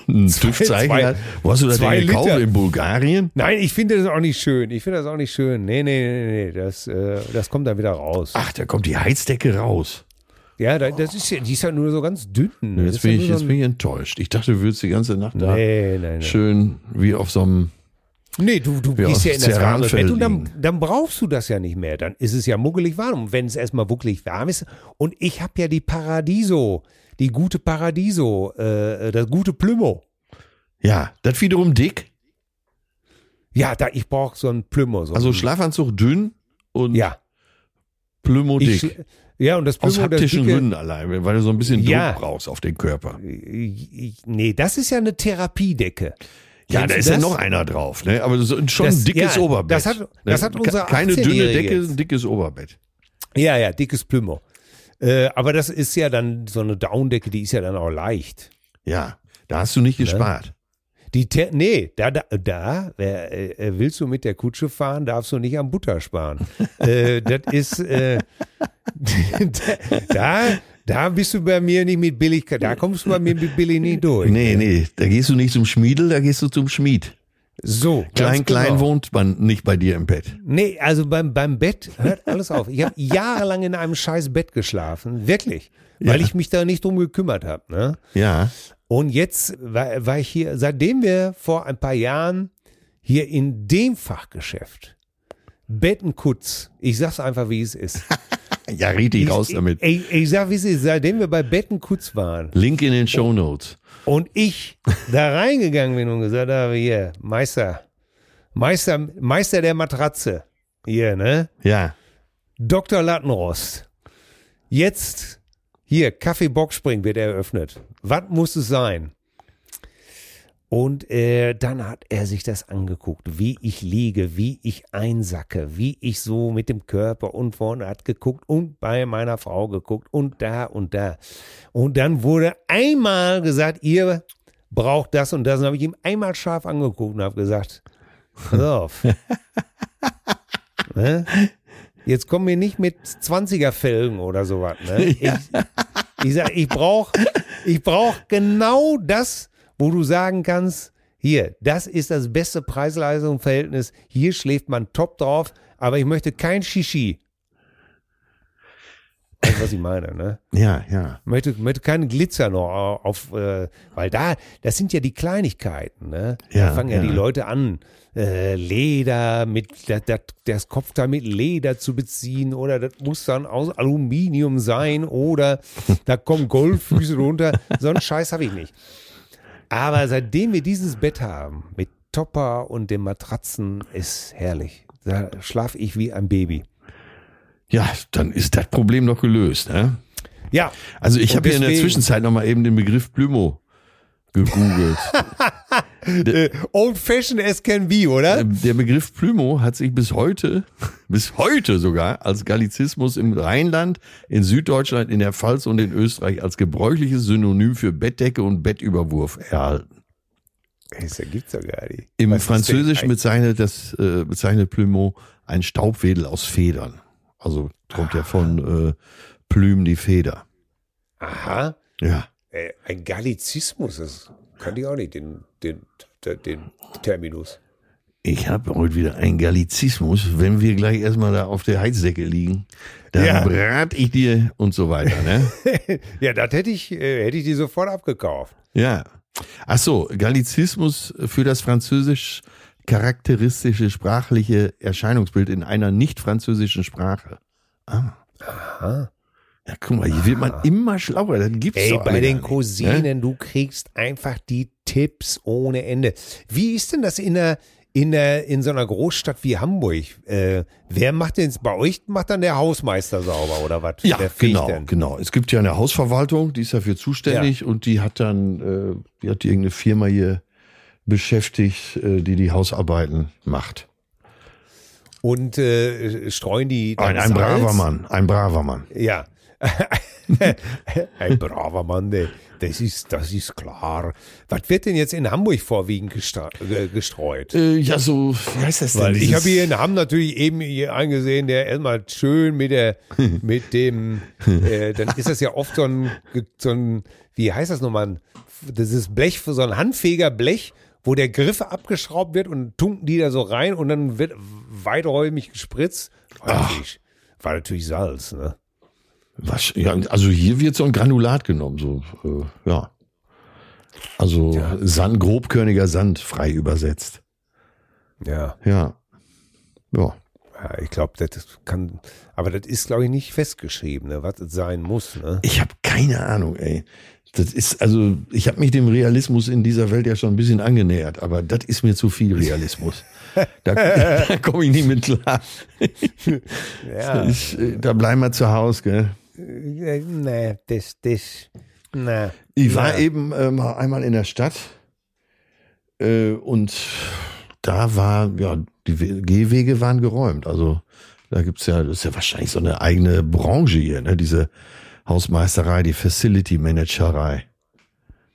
Ein TÜV-Zeichen hat. Wo hast du das denn gekauft? Liter. In Bulgarien? Nein, ich finde das auch nicht schön. Ich finde das auch nicht schön. Nee, nee, nee, nee, das, äh, das kommt dann wieder raus. Ach, da kommt die Heizdecke raus. Ja, da, das ist ja, die ist ja nur so ganz dünn. Das Jetzt bin, ich, jetzt so bin ich enttäuscht. Ich dachte, du würdest die ganze Nacht da Nee, nein, nein. schön wie auf so einem. Nee, du, du gehst ja in das warme Bett und dann, dann brauchst du das ja nicht mehr. Dann ist es ja muggelig warm. Und wenn es erstmal wuckelig warm ist, und ich habe ja die Paradiso, die gute Paradiso, äh, das gute Plümo. Ja, das wiederum dick. Ja, da, ich brauche so ein Plümo. So Also Schlafanzug dünn und ja. Plümo Ich, dick. schl- ja, und das Aus Plümo, das haptischen dicke, Gründen allein, weil du so ein bisschen Ja. Druck brauchst auf den Körper. Ich- Nee, das ist ja eine Therapiedecke. Ja, Kennst da ist ja das? noch einer drauf, ne? Aber so, schon Das- ein dickes ja, Oberbett. das hat- das hat Ne? unser Keine dünne 18-Jährige Decke, ein dickes Oberbett. Ja, ja, dickes Plümo. Äh, aber das ist ja dann so eine Downdecke, die ist ja dann auch leicht. Ja, da hast du nicht gespart. Die Te nee, da, da, da wer, äh, willst du mit der Kutsche fahren, darfst du nicht am Butter sparen. *laughs* äh, das ist, äh, *laughs* da, da bist du bei mir nicht mit billig, da kommst du bei mir mit billig nicht durch. Nee, nee, da gehst du nicht zum Schmiedel, da gehst du zum Schmied. So, Klein, ganz klein genau. wohnt man nicht bei dir im Bett. Nee, also beim, beim Bett, hört alles auf. Ich habe jahrelang in einem scheiß Bett geschlafen, wirklich, weil Ja. ich mich da nicht drum gekümmert habe. Ne? Ja, Und jetzt war, war ich hier, seitdem wir vor ein paar Jahren hier in dem Fachgeschäft, Bettenkutz, ich sag's einfach, wie es ist. *laughs* ja, richtig raus damit. Ich, ich, ich sag, wie es ist, seitdem wir bei Bettenkutz waren Link in den Show Notes. und ich da reingegangen bin und gesagt habe, hier, Meister, Meister, Meister der Matratze, hier, ne? Ja, Dr. Lattenrost. Jetzt hier, Kaffee Boxspring wird eröffnet. Was muss es sein? Und äh, dann hat er sich das angeguckt, wie ich liege, wie ich einsacke, wie ich so mit dem Körper und vorne hat geguckt und bei meiner Frau geguckt und da und da. Und dann wurde einmal gesagt, ihr braucht das und das. Und habe ich ihm einmal scharf angeguckt und habe gesagt, pass auf. *laughs* ne? Jetzt kommen wir nicht mit 20er Felgen oder sowas. Ne? *laughs* Ich, ich sag, ich brauche ich brauch genau das, wo du sagen kannst, hier, das ist das beste Preis-Leistung-Verhältnis. Hier schläft man top drauf, aber ich möchte kein Shishi. Weißt du, was ich meine, ne? ja, ja. Möchte, möchte keinen Glitzer noch auf, äh, weil da, das sind ja die Kleinigkeiten, ne? Ja, da fangen ja, ja. die Leute an, äh, Leder mit, das, das, das Kopfteil mit Leder zu beziehen oder das muss dann aus Aluminium sein oder *laughs* da kommen Goldfüße runter. So einen Scheiß habe ich nicht. Aber seitdem wir dieses Bett haben, mit Topper und den Matratzen, ist herrlich. Da schlafe ich wie ein Baby. Ja, dann ist das Problem doch gelöst, ne? Ja, Also ich habe hier in der Zwischenzeit nochmal eben den Begriff Plümo gegoogelt. *laughs* äh, old fashioned as can be, oder? Ähm, Der Begriff Plümo hat sich bis heute, *laughs* bis heute sogar, als Gallizismus im Rheinland, in Süddeutschland, in der Pfalz und in Österreich als gebräuchliches Synonym für Bettdecke und Bettüberwurf erhalten. Das gibt's doch gar nicht. Im Französischen bezeichnet das äh, bezeichnet Plümo ein Staubwedel aus Federn. Also kommt ja von äh, Plüm die Feder. Aha. Ja. Äh, ein Gallizismus, das kann ich auch nicht, den, den, den, Terminus. Ich habe heute wieder einen Gallizismus. Wenn wir gleich erstmal da auf der Heizdecke liegen, dann Ja. brat ich dir und so weiter, ne? *laughs* ja, das hätte ich, äh, hätte ich die sofort abgekauft. Ja. Ach so, Gallizismus für das französisch charakteristische sprachliche Erscheinungsbild in einer nicht französischen Sprache. Ah. Aha. Ja, guck mal, hier wird man immer schlauer. Das gibt's Ey, bei den nicht, Cousinen, ne? du kriegst einfach die Tipps ohne Ende. Wie ist denn das in der, in der, in so einer Großstadt wie Hamburg? Äh, wer macht denn bei euch macht dann der Hausmeister sauber oder was? Ja, genau, denn? genau. Es gibt ja eine Hausverwaltung, die ist dafür zuständig und die hat dann, äh, die hat irgendeine Firma hier beschäftigt, äh, die die Hausarbeiten macht. Und äh, streuen die Ein, ein braver Mann, ein braver Mann. Ja. *laughs* ein braver Mann, ey. das ist, das ist klar. Was wird denn jetzt in Hamburg vorwiegend gestreut? Äh, ja, so, wie heißt das denn? Weil ich habe hier in Hamm natürlich eben hier eingesehen, der erstmal schön mit der, *laughs* mit dem, äh, dann ist das ja oft so ein, so ein, wie heißt das nochmal? Das ist Blech für so ein Handfegerblech, wo der Griff abgeschraubt wird und tunken die da so rein und dann wird weiträumig gespritzt. War natürlich, war natürlich Salz, ne? Was, ja, also hier wird so ein Granulat genommen, so, äh, ja. Also Sand, grobkörniger Sand, frei übersetzt. Ja. Ja. Ja. Ja, ich glaube, das kann, aber das ist, glaube ich, nicht festgeschrieben, ne, was es sein muss. Ne? Ich habe keine Ahnung, ey. Das ist, also, ich habe mich dem Realismus in dieser Welt ja schon ein bisschen angenähert, aber das ist mir zu viel Realismus. *laughs* Da, da komme ich nicht mit klar. *laughs* Ja. Ich, äh, da bleiben wir zu Hause, gell? Äh, Nee, das, das, nee. Ich war Ja. eben äh, mal einmal in der Stadt äh, und da war, ja, die We- Gehwege waren geräumt. Also da gibt's ja, das ist ja wahrscheinlich so eine eigene Branche hier, ne? Diese Hausmeisterei, die Facility Managerei.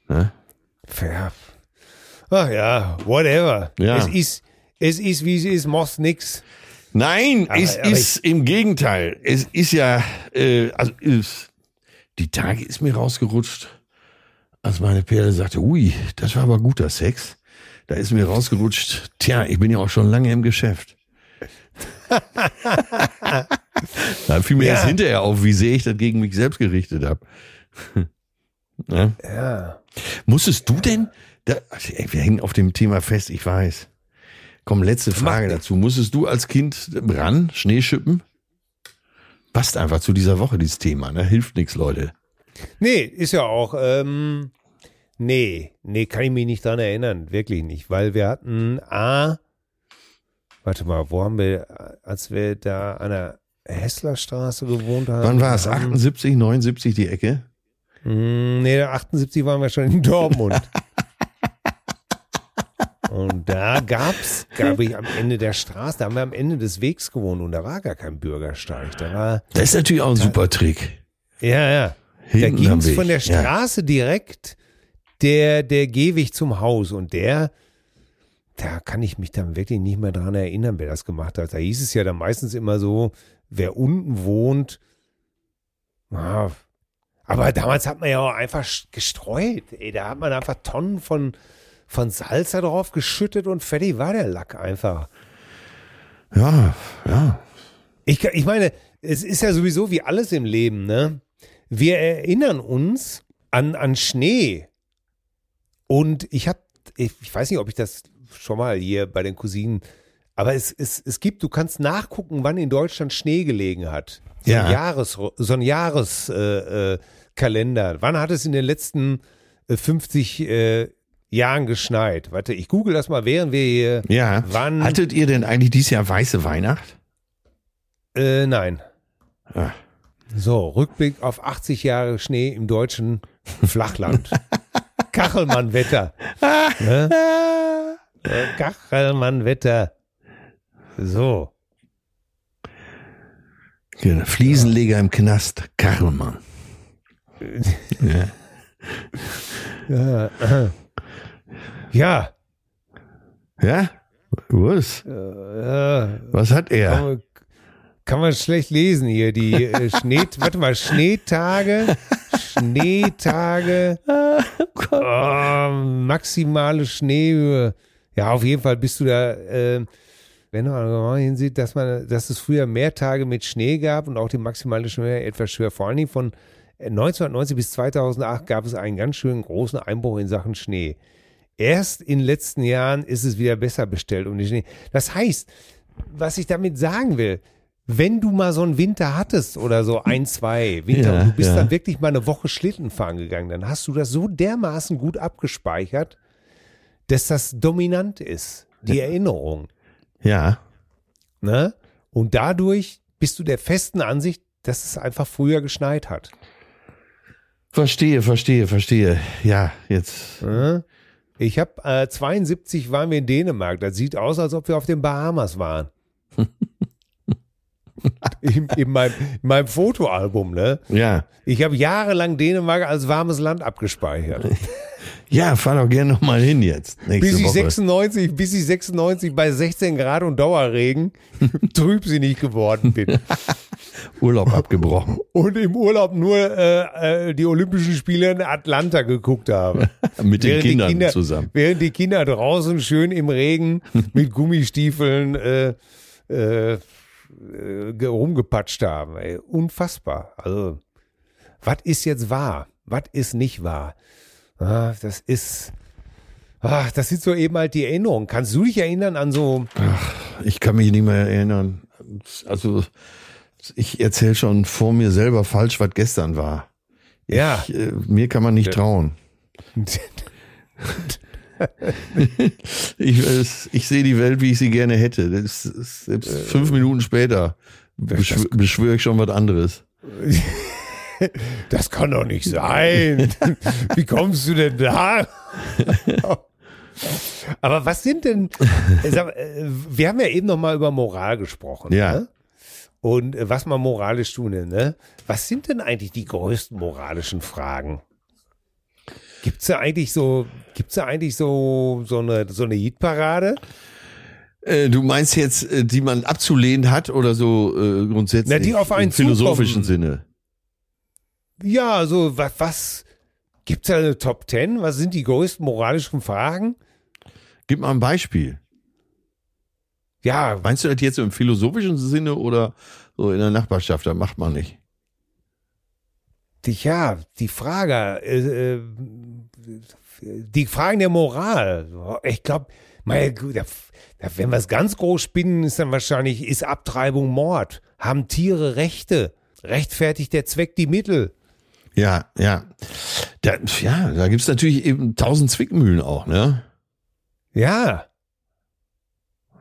Ne? Ja. Ach ja, whatever. Ja. Es ist, es ist, wie es ist, machst nix. Nein, Aber- es aber ist im Gegenteil. Es ist ja, äh, also ist, die Tage ist mir rausgerutscht, als meine Perle sagte, ui, das war aber guter Sex. Da ist mir rausgerutscht, tja, ich bin ja auch schon lange im Geschäft. *laughs* da fiel mir Ja. erst hinterher auf, wie sehr ich das gegen mich selbst gerichtet habe. *laughs* ja? Ja. Musstest du denn, da, ey, wir hängen auf dem Thema fest, ich weiß. Komm, letzte Frage dazu. Musstest du als Kind ran, Schnee schippen? Passt einfach zu dieser Woche, dieses Thema, ne? Hilft nichts, Leute. Nee, ist ja auch, ähm, nee, nee, kann ich mich nicht dran erinnern, wirklich nicht, weil wir hatten A, warte mal, wo haben wir, als wir da an der Hesslerstraße gewohnt haben? Wann war es? haben- 78, 79 die Ecke? Mm, Nee, 78 waren wir schon in Dortmund. *laughs* und da gab's, glaube ich, am Ende der Straße, da haben wir am Ende des Wegs gewohnt und da war gar kein Bürgersteig. Da war, Das ist natürlich auch ein super Trick. ja, ja. Da Hinten ging's Weg. von der Ja. Straße direkt der, der Gehweg zum Haus und der, da kann ich mich dann wirklich nicht mehr dran erinnern, wer das gemacht hat. Da hieß es ja dann meistens immer so, wer unten wohnt, ah, aber damals hat man ja auch einfach gestreut. Ey, da hat man einfach Tonnen von, von Salz da drauf geschüttet und fertig war der Lack einfach. Ja, ja. Ich, ich meine, es ist ja sowieso wie alles im Leben, ne? Wir erinnern uns an, an Schnee. Und ich habe, ich, ich weiß nicht, ob ich das schon mal hier bei den Cousinen, aber es, es, es gibt, du kannst nachgucken, wann in Deutschland Schnee gelegen hat. So Ja. ein Jahres, so ein Jahreskalender. Äh, Kalender. wann hat es in den letzten äh, 50 äh, Jahren geschneit? Warte, ich google das mal, während wir hier. Ja. Wann? Hattet ihr denn eigentlich dieses Jahr weiße Weihnacht? Äh, nein. Ja. So, Rückblick auf 80 Jahre Schnee im deutschen Flachland. *laughs* Kachelmann-Wetter. *laughs* Ne? Äh, Kachelmann-Wetter. So. Genau. Fliesenleger im Knast, Karlmann. *laughs* ja. Ja. Ja. ja? Was? Äh, Was hat er? kann, man, kann man schlecht lesen hier. Die äh, Schnee, *laughs* warte mal, Schneetage. Schneetage. *laughs* Oh, maximale Schneehöhe. Ja, auf jeden Fall bist du da, äh, wenn man hinsieht, dass man, dass es früher mehr Tage mit Schnee gab und auch die maximale Schnee etwas schwer. Vor allen Dingen von 1990 bis 2008 gab es einen ganz schönen großen Einbruch in Sachen Schnee. Erst in den letzten Jahren ist es wieder besser bestellt um den Schnee. Das heißt, was ich damit sagen will, wenn du mal so einen Winter hattest oder so ein, zwei Winter Ja, und du bist ja. dann wirklich mal eine Woche Schlitten fahren gegangen, dann hast du das so dermaßen gut abgespeichert, dass das dominant ist, die Erinnerung. Ja. Ne? Und dadurch bist du der festen Ansicht, dass es einfach früher geschneit hat. Verstehe, verstehe, verstehe. Ja, jetzt. Ne? Ich habe äh, 72 waren wir in Dänemark. Das sieht aus, als ob wir auf den Bahamas waren. *laughs* in, in, meinem, in meinem Fotoalbum, ne? Ja. Ich habe jahrelang Dänemark als warmes Land abgespeichert. *laughs* Ja, fahr doch gerne nochmal hin jetzt. Bis ich, Woche. 96, bis ich 96 bei 16 Grad und Dauerregen *laughs* trübsinnig geworden bin. *laughs* Urlaub abgebrochen. Und im Urlaub nur äh, äh, die Olympischen Spiele in Atlanta geguckt habe. *laughs* Mit den Während Kindern Kinder, zusammen. Während die Kinder draußen schön im Regen mit Gummistiefeln äh, äh, ge- rumgepatscht haben. Ey, unfassbar. Also, was ist jetzt wahr? Was ist nicht wahr? Ah, das ist. Ah, das sind so eben halt die Erinnerungen. Kannst du dich erinnern an so. Ich kann mich nicht mehr erinnern. also ich erzähle schon vor mir selber falsch, was gestern war. Ja. Ich, äh, mir kann man nicht trauen. ich, es- ich sehe die Welt, wie ich sie gerne hätte. Das ist, selbst fünf Minuten später beschw beschwöre ich schon was anderes. *laughs* *laughs* Das kann doch nicht sein. Wie kommst du denn da? *laughs* Aber was sind denn, äh, sag, äh, wir haben ja eben noch mal über Moral gesprochen. Ja. Ne? Und äh, was man moralisch tun, ne? Was sind denn eigentlich die größten moralischen Fragen? Gibt's da eigentlich so, gibt's da eigentlich so, so eine, so eine Hitparade? Äh, du meinst jetzt, die man abzulehnen hat oder so äh, grundsätzlich Na, die auf einen im philosophischen zukommen. Sinne? Ja, so, was, was, gibt's da eine Top Ten? Was sind die größten moralischen Fragen? Gib mal ein Beispiel. Ja, Meinst du das jetzt im philosophischen Sinne oder so in der Nachbarschaft? Das macht man nicht. Ja, die Frage, äh, äh, die Fragen der Moral. Ich glaube, wenn wir es ganz groß spinnen, ist dann wahrscheinlich, ist Abtreibung Mord? Haben Tiere Rechte? Rechtfertigt der Zweck die Mittel? Ja, ja. Da, ja, da gibt's natürlich eben tausend Zwickmühlen auch, ne? Ja,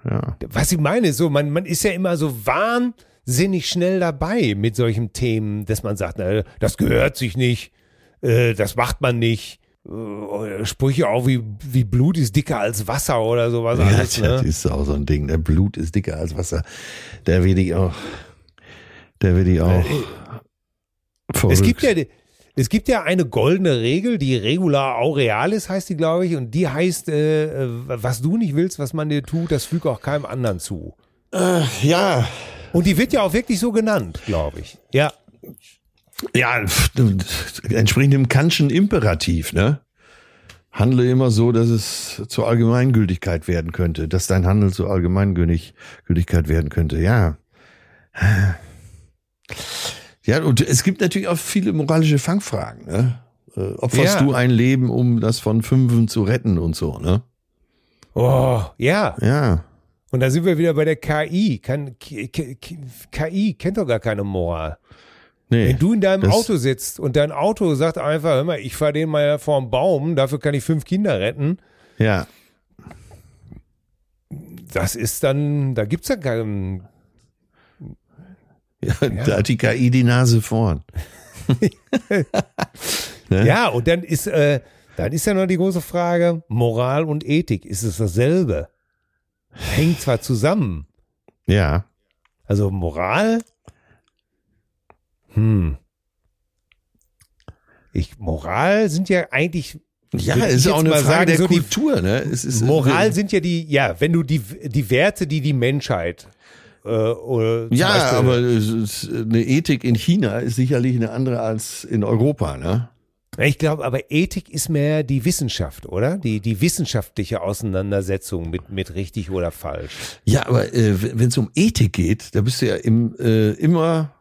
Ja. was ich meine, ist so, man, man ist ja immer so wahnsinnig schnell dabei mit solchen Themen, dass man sagt, na, das gehört sich nicht, äh, das macht man nicht. Äh, Sprüche auch wie, wie Blut ist dicker als Wasser oder sowas. Ja, alles, das ne? ist auch so ein Ding. Der Blut ist dicker als Wasser. Der will ich auch. Der will ich auch. Es verrückt. gibt ja, es gibt ja eine goldene Regel, die Regula Aurealis heißt die, glaube ich, und die heißt, äh, äh, was du nicht willst, was man dir tut, das füge auch keinem anderen zu. Äh, ja, Und die wird ja auch wirklich so genannt, glaube ich. Ja. ja, entsprechend dem Kantschen Imperativ, ne? Handle immer so, dass es zur Allgemeingültigkeit werden könnte, dass dein Handel zur Allgemeingültigkeit werden könnte, ja. Ja, und es gibt natürlich auch viele moralische Fangfragen, ne? Äh, Opferst Ja. du ein Leben, um das von Fünfen zu retten und so, ne? Oh, ja. Ja. Und da sind wir wieder bei der KI. Kann, KI kennt doch gar keine Moral. Nee. Wenn du in deinem Auto sitzt und dein Auto sagt einfach, hör mal, ich fahre den mal vorm Baum, dafür kann ich fünf Kinder retten, Ja. das ist dann, da gibt's ja keinen, Ja, Da hat die KI die Nase vorn. *laughs* Ne? Ja, und dann ist, äh, dann ist ja noch die große Frage, Moral und Ethik, ist es dasselbe? Hängt zwar zusammen. Ja. Also Moral, hm. Ich, Moral sind ja eigentlich, Ja, ist auch eine Frage sagen, der so die- Kultur, ne? Es ist Moral sind ja die, ja, wenn du die, die Werte, die die Menschheit, äh, Ja, Beispiel- aber ist, eine Ethik in China ist sicherlich eine andere als in Europa, ne? Ich glaube, aber Ethik ist mehr die Wissenschaft, oder? Die, die wissenschaftliche Auseinandersetzung mit, mit richtig oder falsch. Ja, aber äh, wenn es um Ethik geht, da bist du ja im, äh, immer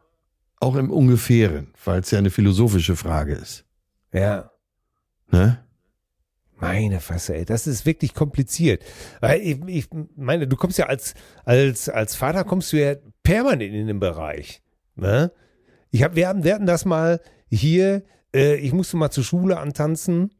auch im Ungefähren, weil es ja eine philosophische Frage ist. Ja. Ne? Meine Fresse, ey, das ist wirklich kompliziert. Weil ich, ich meine, du kommst ja als, als, als Vater kommst du ja permanent in den Bereich. Ne? Ich hab, wir, haben, wir hatten das mal hier, äh, ich musste mal zur Schule antanzen,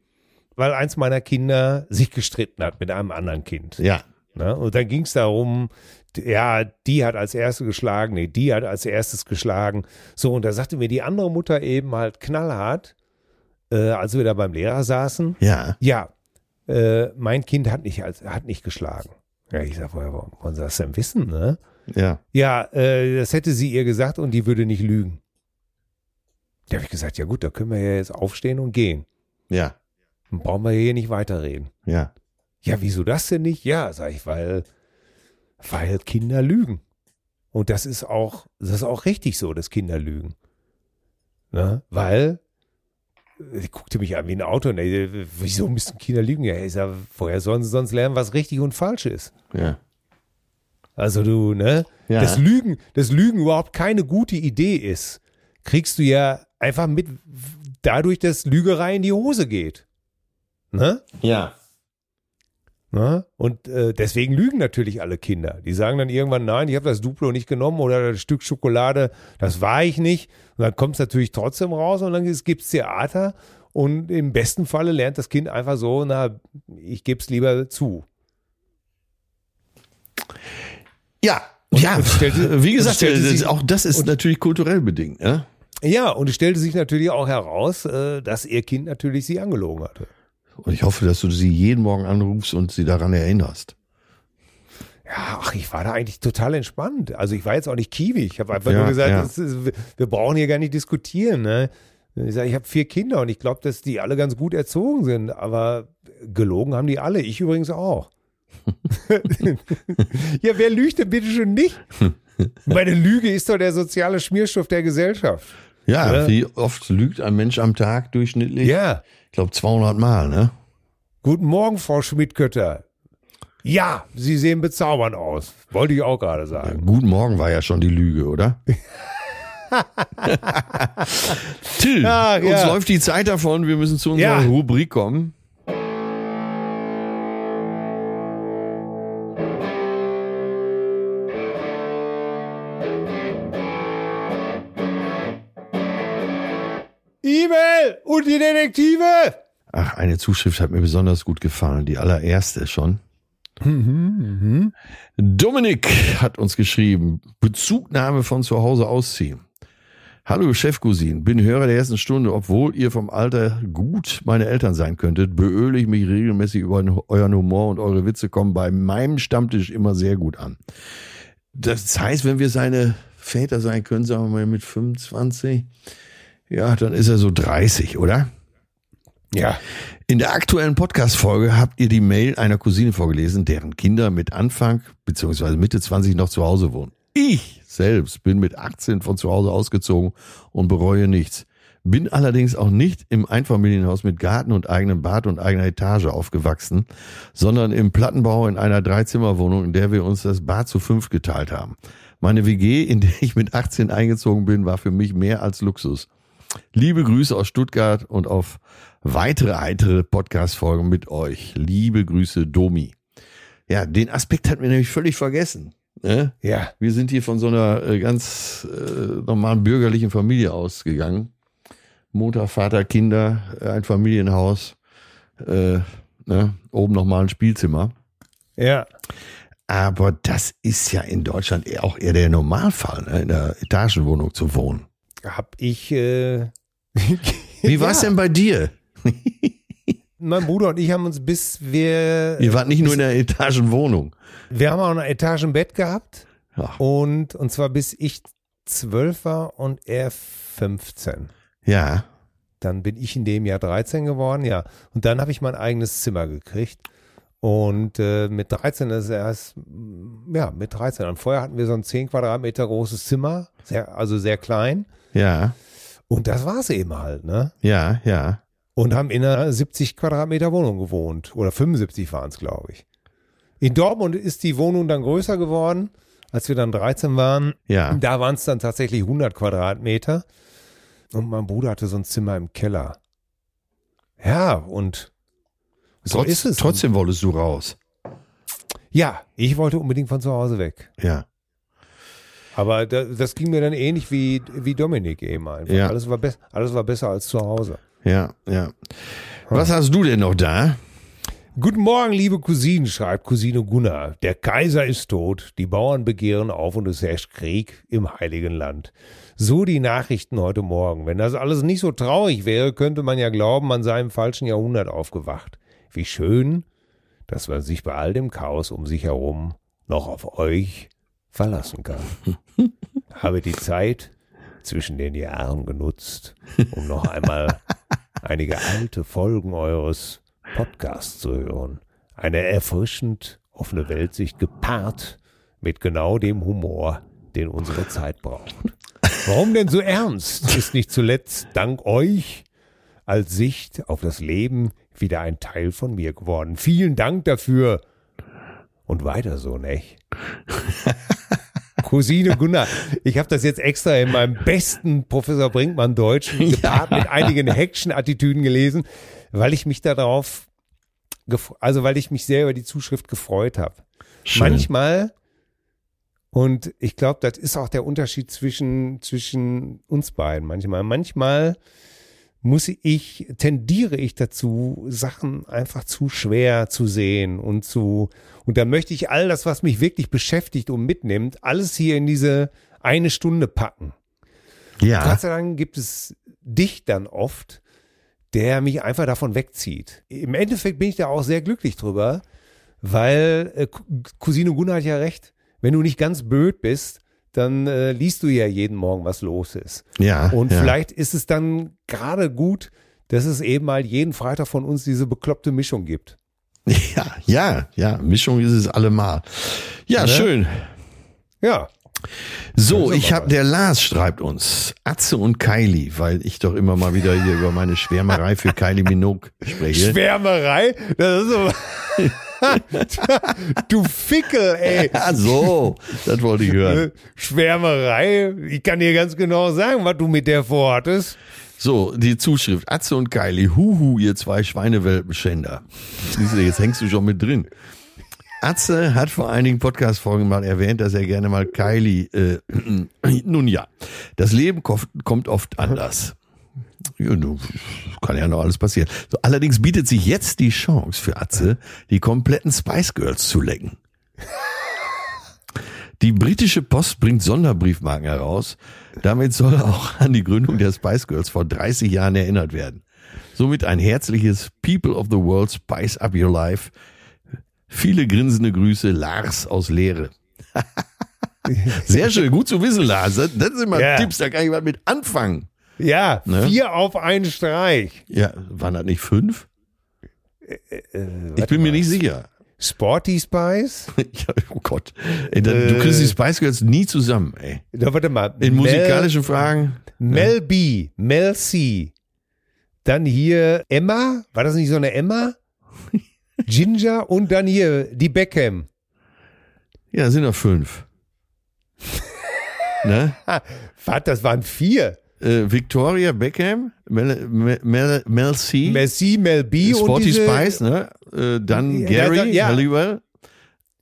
weil eins meiner Kinder sich gestritten hat mit einem anderen Kind. Ja. Ne? Und dann ging es darum, ja, die hat als erste geschlagen, nee, die hat als erstes geschlagen. So, und da sagte mir die andere Mutter eben halt knallhart, äh, als wir da beim Lehrer saßen, Ja. ja, äh, mein Kind hat nicht, hat nicht geschlagen. Ja, ich sag, woher wollen Sie das denn wissen, ne? Ja. Ja, äh, das hätte sie ihr gesagt und die würde nicht lügen. Da habe ich gesagt, ja gut, da können wir ja jetzt aufstehen und gehen. Ja. Dann brauchen wir hier nicht weiterreden. Ja. Ja, wieso das denn nicht? Ja, sag ich, weil, weil Kinder lügen. Und das ist auch, das ist auch richtig so, dass Kinder lügen. Ne? Weil, ich guckte mich an wie ein Auto, ne, wieso müssen Kinder lügen? Ja, ich sag, woher sollen sie sonst lernen, was richtig und falsch ist? Ja. Also du, ne? Ja. Das Lügen, das Lügen überhaupt keine gute Idee ist, kriegst du ja einfach mit dadurch, dass Lügerei in die Hose geht. Ne? Ja. Ne? Und äh, deswegen lügen natürlich alle Kinder. Die sagen dann irgendwann, nein, ich habe das Duplo nicht genommen oder das Stück Schokolade, das war ich nicht. Und dann kommt es natürlich trotzdem raus und dann gibt es Theater. Und im besten Falle lernt das Kind einfach so, na, ich gebe es lieber zu. Ja, Und ja, stellte- wie gesagt, sich- auch das ist und- natürlich kulturell bedingt. Ja? Ja, und es stellte sich natürlich auch heraus, äh, dass ihr Kind natürlich sie angelogen hatte. Und ich hoffe, dass du sie jeden Morgen anrufst und sie daran erinnerst. Ja, ach, ich war da eigentlich total entspannt. Also ich war jetzt auch nicht kiewig. Ich habe einfach Ja, nur gesagt, ja. ist, wir- wir brauchen hier gar nicht diskutieren. Ne? Ich sage, ich habe vier Kinder und ich glaube, dass die alle ganz gut erzogen sind. Aber gelogen haben die alle. Ich übrigens auch. *laughs* ja, wer lügt denn bitte schon nicht? *laughs* Meine Lüge ist doch der soziale Schmierstoff der Gesellschaft. Ja, Oder? wie oft lügt ein Mensch am Tag durchschnittlich? Ja. Ich glaube 200 Mal, ne? Guten Morgen, Frau Schmidt-Kötter. Ja, Sie sehen bezaubernd aus. Wollte ich auch gerade sagen. Guten Morgen war ja schon die Lüge, oder? *laughs* Till, Ach, uns ja. läuft die Zeit davon. Wir müssen zu unserer Ja. Rubrik kommen. E-Mail und die Detektive. Ach, eine Zuschrift hat mir besonders gut gefallen. Die allererste schon. Dominik hat uns geschrieben, Bezugnahme von zu Hause ausziehen. Hallo Chefcousin, bin Hörer der ersten Stunde. Obwohl ihr vom Alter gut meine Eltern sein könntet, beöle ich mich regelmäßig über euren Humor und eure Witze kommen bei meinem Stammtisch immer sehr gut an. Das heißt, wenn wir seine Väter sein können, sagen wir mal mit 25, ja, dann ist er so 30, oder? Ja. In der aktuellen Podcast-Folge habt ihr die Mail einer Cousine vorgelesen, deren Kinder mit Anfang bzw. Mitte 20 noch zu Hause wohnen. Ich selbst bin mit 18 von zu Hause ausgezogen und bereue nichts. Bin allerdings auch nicht im Einfamilienhaus mit Garten und eigenem Bad und eigener Etage aufgewachsen, sondern im Plattenbau in einer Dreizimmerwohnung, in der wir uns das Bad zu fünf geteilt haben. Meine WG, in der ich mit 18 eingezogen bin, war für mich mehr als Luxus. Liebe Grüße aus Stuttgart und auf weitere heitere Podcast-Folgen mit euch. Liebe Grüße, Domi. Ja, den Aspekt hatten wir nämlich völlig vergessen. Ne? Ja. Wir sind hier von so einer äh, ganz äh, normalen bürgerlichen Familie ausgegangen. Mutter, Vater, Kinder, ein Familienhaus, äh, ne? oben nochmal ein Spielzimmer. Ja. Aber das ist ja in Deutschland auch eher der Normalfall, ne? in der Etagenwohnung zu wohnen. Hab ich. Äh, *laughs* Wie war's ja. denn bei dir? Mein Bruder und ich haben uns bis wir. Ihr wart nicht nur in der Etagenwohnung. Wir haben auch ein Etagenbett gehabt. Ach, Und, und zwar bis ich zwölf war und er 15. ja, Dann bin ich in dem Jahr 13 geworden, ja. Und dann habe ich mein eigenes Zimmer gekriegt. Und äh, mit 13 ist erst, ja, mit 13. Und vorher hatten wir so ein 10 Quadratmeter großes Zimmer, sehr, also sehr klein. Ja, Und das war es eben halt, ne? ja, ja. Und haben in einer 70 Quadratmeter Wohnung gewohnt. Oder 75 waren es, glaube ich. In Dortmund ist die Wohnung dann größer geworden, als wir dann 13 waren. Ja. Da waren es dann tatsächlich 100 Quadratmeter. Und mein Bruder hatte so ein Zimmer im Keller. Ja, und so Trotz, ist es. Trotzdem wolltest du raus. Ja, ich wollte unbedingt von zu Hause weg. Ja. Aber da, das ging mir dann ähnlich wie, wie Dominik eben einfach. Ja. Alles, war alles war besser als zu Hause. Ja, ja. Was hast du denn noch da? Guten Morgen, liebe Cousinen, schreibt Cousine Gunnar. Der Kaiser ist tot, die Bauern begehren auf und es herrscht Krieg im Heiligen Land. So die Nachrichten heute Morgen. Wenn das alles nicht so traurig wäre, könnte man ja glauben, man sei im falschen Jahrhundert aufgewacht. Wie schön, dass man sich bei all dem Chaos um sich herum noch auf euch verlassen kann. *laughs* Habe die Zeit zwischen den Jahren genutzt, um noch einmal einige alte Folgen eures Podcasts zu hören. Eine erfrischend offene Weltsicht gepaart mit genau dem Humor, den unsere Zeit braucht. Warum denn so ernst? Ist nicht zuletzt dank euch als Sicht auf das Leben wieder ein Teil von mir geworden. Vielen Dank dafür. Und weiter so, nicht? *laughs* Cousine Gunnar, ich habe das jetzt extra in meinem besten Professor Brinkmann Deutsch *laughs* gepaart mit einigen Action-Attitüden gelesen, weil ich mich darauf also weil ich mich sehr über die Zuschrift gefreut habe. Manchmal, und ich glaube, das ist auch der Unterschied zwischen, zwischen uns beiden. Manchmal, manchmal muss ich, tendiere ich dazu, Sachen einfach zu schwer zu sehen und zu, und da möchte ich all das, was mich wirklich beschäftigt und mitnimmt, alles hier in diese eine Stunde packen. Ja. Gott sei Dank gibt es dich dann oft, der mich einfach davon wegzieht. Im Endeffekt bin ich da auch sehr glücklich drüber, weil äh, Cou- Cousine Gunnar hat ja recht. Wenn du nicht ganz blöd bist, dann äh, liest du ja jeden Morgen, was los ist. Ja. Und ja. vielleicht ist es dann gerade gut, dass es eben mal jeden Freitag von uns diese bekloppte Mischung gibt. *laughs* Ja, ja, ja. Mischung ist es allemal. Ja, Ne? schön. Ja. So, ich habe, der Lars schreibt uns, Atze und Kylie, weil ich doch immer mal wieder hier über meine Schwärmerei für Kylie Minogue spreche. Schwärmerei? Das ist so. *laughs* du Fickel, ey. *laughs* Ja, so, das wollte ich hören. *laughs* Schwärmerei. Ich kann dir ganz genau sagen, was du mit der vorhattest. So, die Zuschrift. Atze und Kylie, huhu, ihr zwei Schweinewelpenschänder. Jetzt hängst du schon mit drin. Atze hat vor einigen Podcast-Folgen mal erwähnt, dass er gerne mal Kylie, äh, *clears throat* nun ja, das Leben kommt, oft anders. Ja, kann ja noch alles passieren. So, allerdings bietet sich jetzt die Chance für Atze, die kompletten Spice Girls zu lecken. Die britische Post bringt Sonderbriefmarken heraus. Damit soll auch an die Gründung der Spice Girls vor 30 Jahren erinnert werden. Somit ein herzliches People of the World Spice Up Your Life. Viele grinsende Grüße, Lars aus Leere. *laughs* Sehr schön, gut zu wissen, Lars. Das, das sind immer Ja. Tipps, da kann ich was mit anfangen. Ja, Ne? vier auf einen Streich. Ja, waren das nicht fünf? Äh, Ich warte bin mir mal. nicht sicher. Sporty Spice? *laughs* Ja, oh Gott. Ey, da, du kriegst die Spice Girls nie zusammen, ey. Da, warte mal. In Mel- musikalischen Fragen. Mel B, Mel C. Dann hier Emma. War das nicht so eine Emma? *laughs* Ginger und dann hier die Beckham. Ja, sind noch fünf. *laughs* ne? Was, das waren vier. Äh, Victoria Beckham, Mel, Mel, Mel, Mel C, Messi, Mel B und Sporty diese, Spice, ne? Äh, dann Ja, Gary da- ja. Halliwell,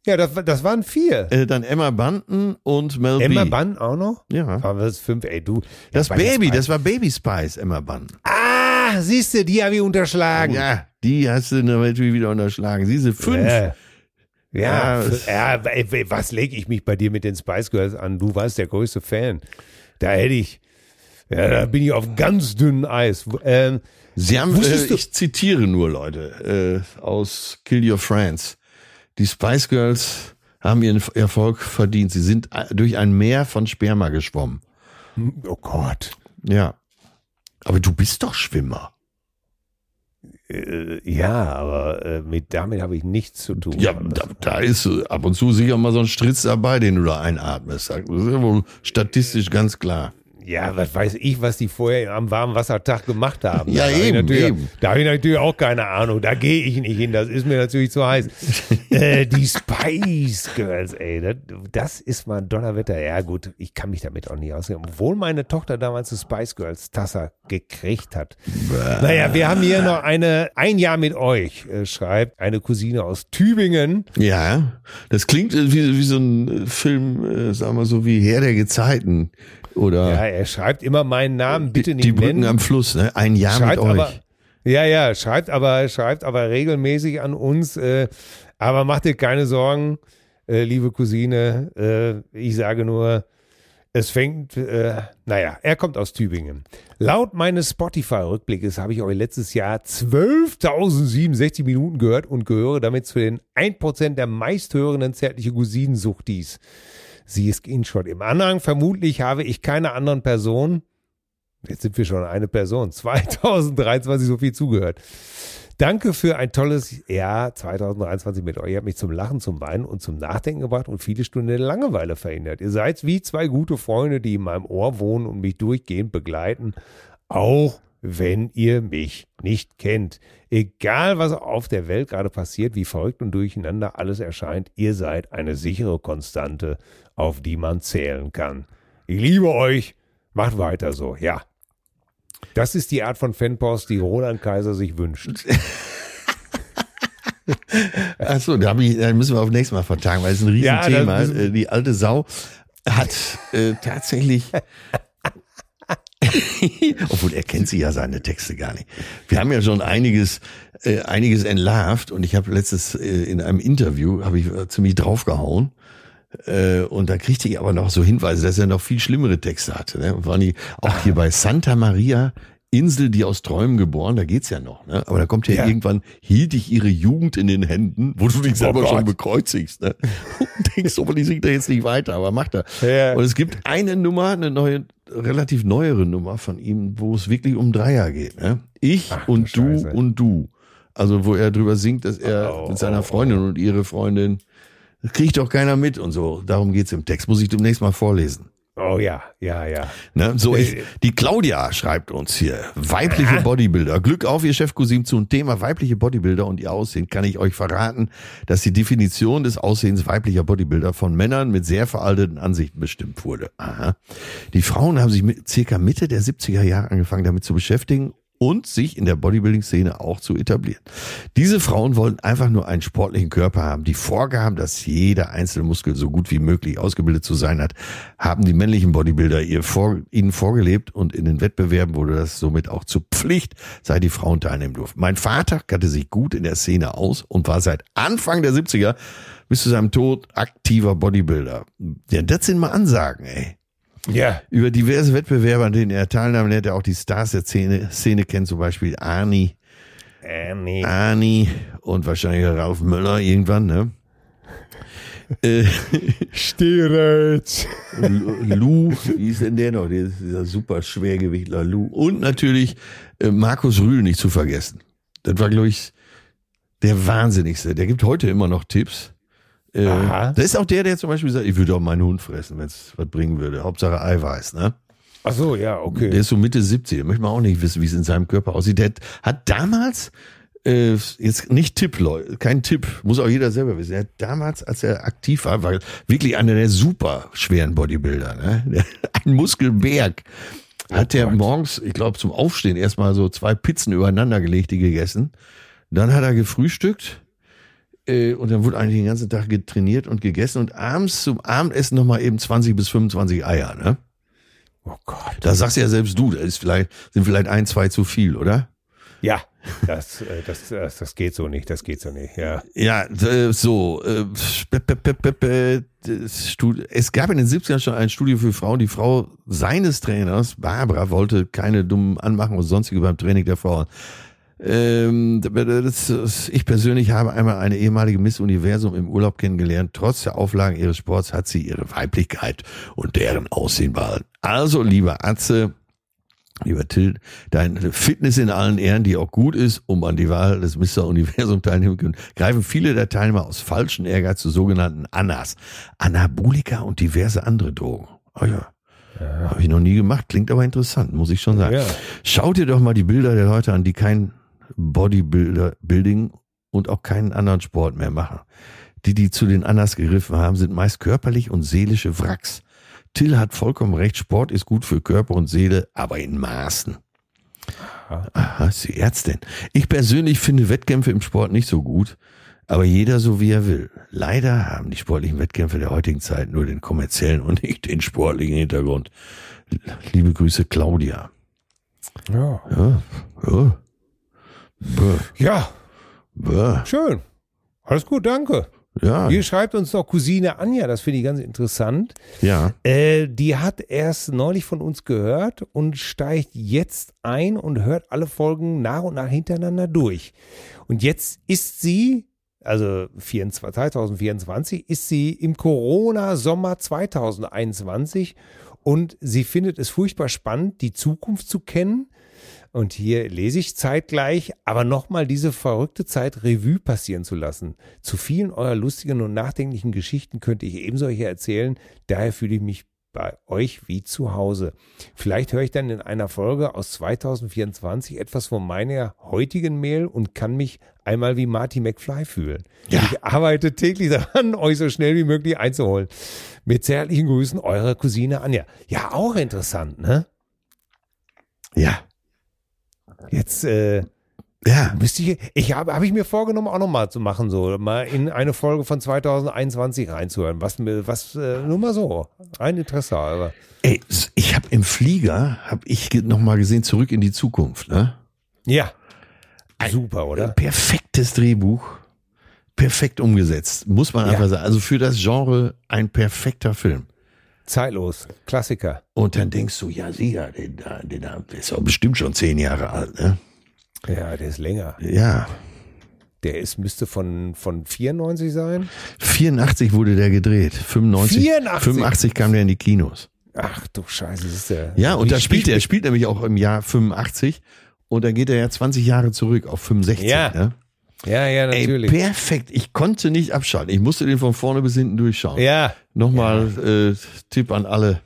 Ja, das, das waren vier. äh, dann Emma Bunton und Mel Emma B. Bunn auch noch? Ja. Waren das fünf? Ey, du. Das der Baby, das war Baby Spice, Emma Bunton. Ah, siehst du, die habe ich unterschlagen. Ja, die hast du natürlich wieder unterschlagen. Diese fünf. Äh, Ja, ja, was lege ich mich bei dir mit den Spice Girls an? Du warst der größte Fan. Da hätte ich, ja, da bin ich auf ganz dünnem Eis. Ähm, Sie haben, äh, ich zitiere nur Leute äh, aus Kill Your Friends. Die Spice Girls haben ihren Erfolg verdient. Sie sind äh, durch ein Meer von Sperma geschwommen. oh Gott. Ja. Aber du bist doch Schwimmer. Äh, ja, aber äh, mit, damit habe ich nichts zu tun. Ja, da, da ist äh, ab und zu sicher mal so ein Stritz dabei, den du da einatmest. Das ist ja wohl statistisch ganz klar. Ja, was weiß ich, was die vorher am warmen Wassertag gemacht haben. Ja, Da hab ich eben, natürlich- eben. Da habe ich natürlich auch keine Ahnung. Da gehe ich nicht hin. Das ist mir natürlich zu heiß. *laughs* äh, die Spice Girls, ey, das, das ist mal ein Donnerwetter. Ja, gut, ich kann mich damit auch nicht auskennen. Obwohl meine Tochter damals eine Spice Girls Tasse gekriegt hat. Naja, wir haben hier noch eine, ein Jahr mit euch, äh, schreibt eine Cousine aus Tübingen. Ja, das klingt wie, wie so ein Film, äh, sagen wir so wie Herr der Gezeiten. Oder Ja, er schreibt immer meinen Namen, bitte nicht die Brücken nennen. am Fluss, ne? Ein Jahr mit schreibt euch. aber, ja, ja, schreibt aber, schreibt aber regelmäßig an uns. Äh, aber macht dir keine Sorgen, äh, liebe Cousine. Äh, ich sage nur, es fängt, äh, naja, er kommt aus Tübingen. Laut meines Spotify-Rückblickes habe ich euch letztes Jahr 12.067 Minuten gehört und gehöre damit zu den 1% der meisthörenden zärtliche Cousinensuchtis. Sie ist Screenshot. Im Anhang vermutlich habe ich keine anderen Personen Jetzt sind wir schon eine Person. *laughs* 2023 so viel zugehört. Danke für ein tolles Jahr 2023 mit euch. Ihr habt mich zum Lachen, zum Weinen und zum Nachdenken gebracht und viele Stunden Langeweile verhindert. Ihr seid wie zwei gute Freunde, die in meinem Ohr wohnen und mich durchgehend begleiten. Auch wenn ihr mich nicht kennt. Egal, was auf der Welt gerade passiert, wie verrückt und durcheinander alles erscheint, ihr seid eine sichere Konstante, auf die man zählen kann. Ich liebe euch. Macht weiter so, ja. Das ist die Art von Fanpost, die Roland Kaiser sich wünscht. *laughs* Achso, da, hab ich, da müssen wir auf nächstes Mal vertagen, weil es ist ein Ja, Riesenthema. das müssen- Äh, Die alte Sau hat äh, tatsächlich. *laughs* Obwohl er kennt sie ja seine Texte gar nicht. Wir haben ja schon einiges, äh, einiges entlarvt und ich habe letztes äh, in einem Interview habe ich äh, ziemlich draufgehauen. Äh, und da kriegte ich aber noch so Hinweise, dass er noch viel schlimmere Texte hatte. Ne? Und waren die auch hier bei Santa Maria, Insel, die aus Träumen geboren, da geht's ja noch. Ne? Aber da kommt ja, Ja. irgendwann, hielt ich ihre Jugend in den Händen, wo du dich selber Gott. schon bekreuzigst. Ne? *laughs* Und denkst, aber die singt da jetzt nicht weiter, aber macht er. Ja. Und es gibt eine Nummer, eine neue, relativ neuere Nummer von ihm, wo es wirklich um Dreier geht. Ne? Ich Ach, und du Scheiße. und du. Also wo er drüber singt, dass er Oh, mit seiner oh, Freundin und ihre Freundin das kriegt doch keiner mit und so. Darum geht's im Text. Muss ich demnächst mal vorlesen. Oh ja, ja, ja. Ne? So, ich, die Claudia schreibt uns hier. Weibliche Bodybuilder. Glück auf, ihr Chefcousin, zum Thema weibliche Bodybuilder und ihr Aussehen kann ich euch verraten, dass die Definition des Aussehens weiblicher Bodybuilder von Männern mit sehr veralteten Ansichten bestimmt wurde. Aha. Die Frauen haben sich mit circa Mitte der 70er Jahre angefangen, damit zu beschäftigen und sich in der Bodybuilding-Szene auch zu etablieren. Diese Frauen wollten einfach nur einen sportlichen Körper haben. Die Vorgaben, dass jeder einzelne Muskel so gut wie möglich ausgebildet zu sein hat, haben die männlichen Bodybuilder ihr vor, ihnen vorgelebt und in den Wettbewerben wurde das somit auch zur Pflicht, seit die Frauen teilnehmen durften. Mein Vater kannte sich gut in der Szene aus und war seit Anfang der 70er bis zu seinem Tod aktiver Bodybuilder. Ja, das sind mal Ansagen, ey. Ja, Über diverse Wettbewerbe, an denen er teilnahm, lernt er auch die Stars der Szene, Szene kennen, zum Beispiel Arnie, nee. Arnie und wahrscheinlich Ralf Möller irgendwann, ne? äh, *laughs* Stieretz. Lou, wie ist denn der noch? Der ist dieser super Schwergewichtler Lou. Und natürlich äh, Markus Rühl nicht zu vergessen. Das war, glaube ich, der Wahnsinnigste. Der gibt heute immer noch Tipps. Äh, das ist auch der, der zum Beispiel sagt, ich würde auch meinen Hund fressen, wenn es was bringen würde. Hauptsache Eiweiß, ne? Ach so, ja, okay. Der ist so Mitte 70. Da möchte man auch nicht wissen, wie es in seinem Körper aussieht. Der hat damals, äh, jetzt nicht Tipp, Leute, kein Tipp, muss auch jeder selber wissen. Er hat damals, als er aktiv war, war wirklich einer der super schweren Bodybuilder. Ne? *laughs* Ein Muskelberg. Hat der morgens, ich glaube, zum Aufstehen erstmal so zwei Pizzen übereinander gelegt, die gegessen. Dann hat er gefrühstückt. Äh, und dann wurde eigentlich den ganzen Tag getrainiert und gegessen und abends zum Abendessen nochmal eben 20 bis 25 Eier, ne? oh Gott. Da sagst ja selbst du, das ist vielleicht, sind vielleicht ein, zwei zu viel, oder? Ja, das, äh, das, das, das geht so nicht, das geht so nicht, ja. Ja, äh, so. Es gab in den 70ern schon ein Studio für Frauen. Die Frau seines Trainers, Barbara, wollte keine dummen Anmachen und sonstige beim Training der Frauen. Ähm, das, das, ich persönlich habe einmal eine ehemalige Miss Universum im Urlaub kennengelernt. Trotz der Auflagen ihres Sports hat sie ihre Weiblichkeit und deren Aussehen behalten. Also, lieber Atze, Lieber Till, deine Fitness in allen Ehren, die auch gut ist, um an die Wahl des Mr. Universum teilnehmen können, greifen viele der Teilnehmer aus falschen Ehrgeiz zu sogenannten Annas, Anabolika und diverse andere Drogen. Oh ja. Habe ich noch nie gemacht, klingt aber interessant, muss ich schon sagen. Ja. Schaut dir doch mal die Bilder der Leute an, die kein Bodybuilder, Building und auch keinen anderen Sport mehr machen. Die, die zu den Annas gegriffen haben, sind meist körperlich und seelische Wracks. Till hat vollkommen recht, Sport ist gut für Körper und Seele, aber in Maßen. Aha, ist die Ärztin. Ich persönlich finde Wettkämpfe im Sport nicht so gut, aber jeder so wie er will. Leider haben die sportlichen Wettkämpfe der heutigen Zeit nur den kommerziellen und nicht den sportlichen Hintergrund. Liebe Grüße, Claudia. Ja, Ja, ja. Bäh, ja bäh. schön. Alles gut, danke. Ja, Hier schreibt uns noch Cousine Anja, das finde ich ganz interessant. ja. Äh, die hat erst neulich von uns gehört und steigt jetzt ein und hört alle Folgen nach und nach hintereinander durch. Und jetzt ist sie, also 24, 2024, ist sie im Corona-Sommer 2021 und sie findet es furchtbar spannend, die Zukunft zu kennen. Und hier lese ich zeitgleich, aber nochmal diese verrückte Zeit Revue passieren zu lassen. Zu vielen eurer lustigen und nachdenklichen Geschichten könnte ich ebenso hier erzählen. Daher fühle ich mich bei euch wie zu Hause. Vielleicht höre ich dann in einer Folge aus 2024 etwas von meiner heutigen Mail und kann mich einmal wie Marty McFly fühlen. Ja. Ich arbeite täglich daran, *laughs* euch so schnell wie möglich einzuholen. Mit zärtlichen Grüßen, eure Cousine Anja. Ja, auch interessant, ne? Ja. Jetzt, äh, Ja. Müsste ich, ich habe hab ich mir vorgenommen, auch nochmal zu machen, so mal in eine Folge von 2021 reinzuhören. Was was, äh, nur mal so. Ein Interesse, aber. Ey, ich habe im Flieger, habe ich noch mal gesehen, zurück in die Zukunft, ne? Ja. Super, oder? Perfektes Drehbuch. Perfekt umgesetzt. Muss man Ja. einfach sagen. Also für das Genre ein perfekter Film. Zeitlos. Klassiker. Und dann denkst du, ja, sicher, den, den, der ist auch bestimmt schon zehn Jahre alt, ne? Ja, der ist länger. Ja. Der ist, müsste von, von 94 sein. 84 wurde der gedreht. 95, 84? 85 kam der in die Kinos. Ach du Scheiße, das ist der. Ja, und da spielt er, spielt- spielt nämlich auch im Jahr 85 und dann geht er ja 20 Jahre zurück auf 65. Ja, ne? Ja, ja, Ey, natürlich. perfekt. Ich konnte nicht abschalten. Ich musste den von vorne bis hinten durchschauen. ja. Nochmal äh, Tipp an alle.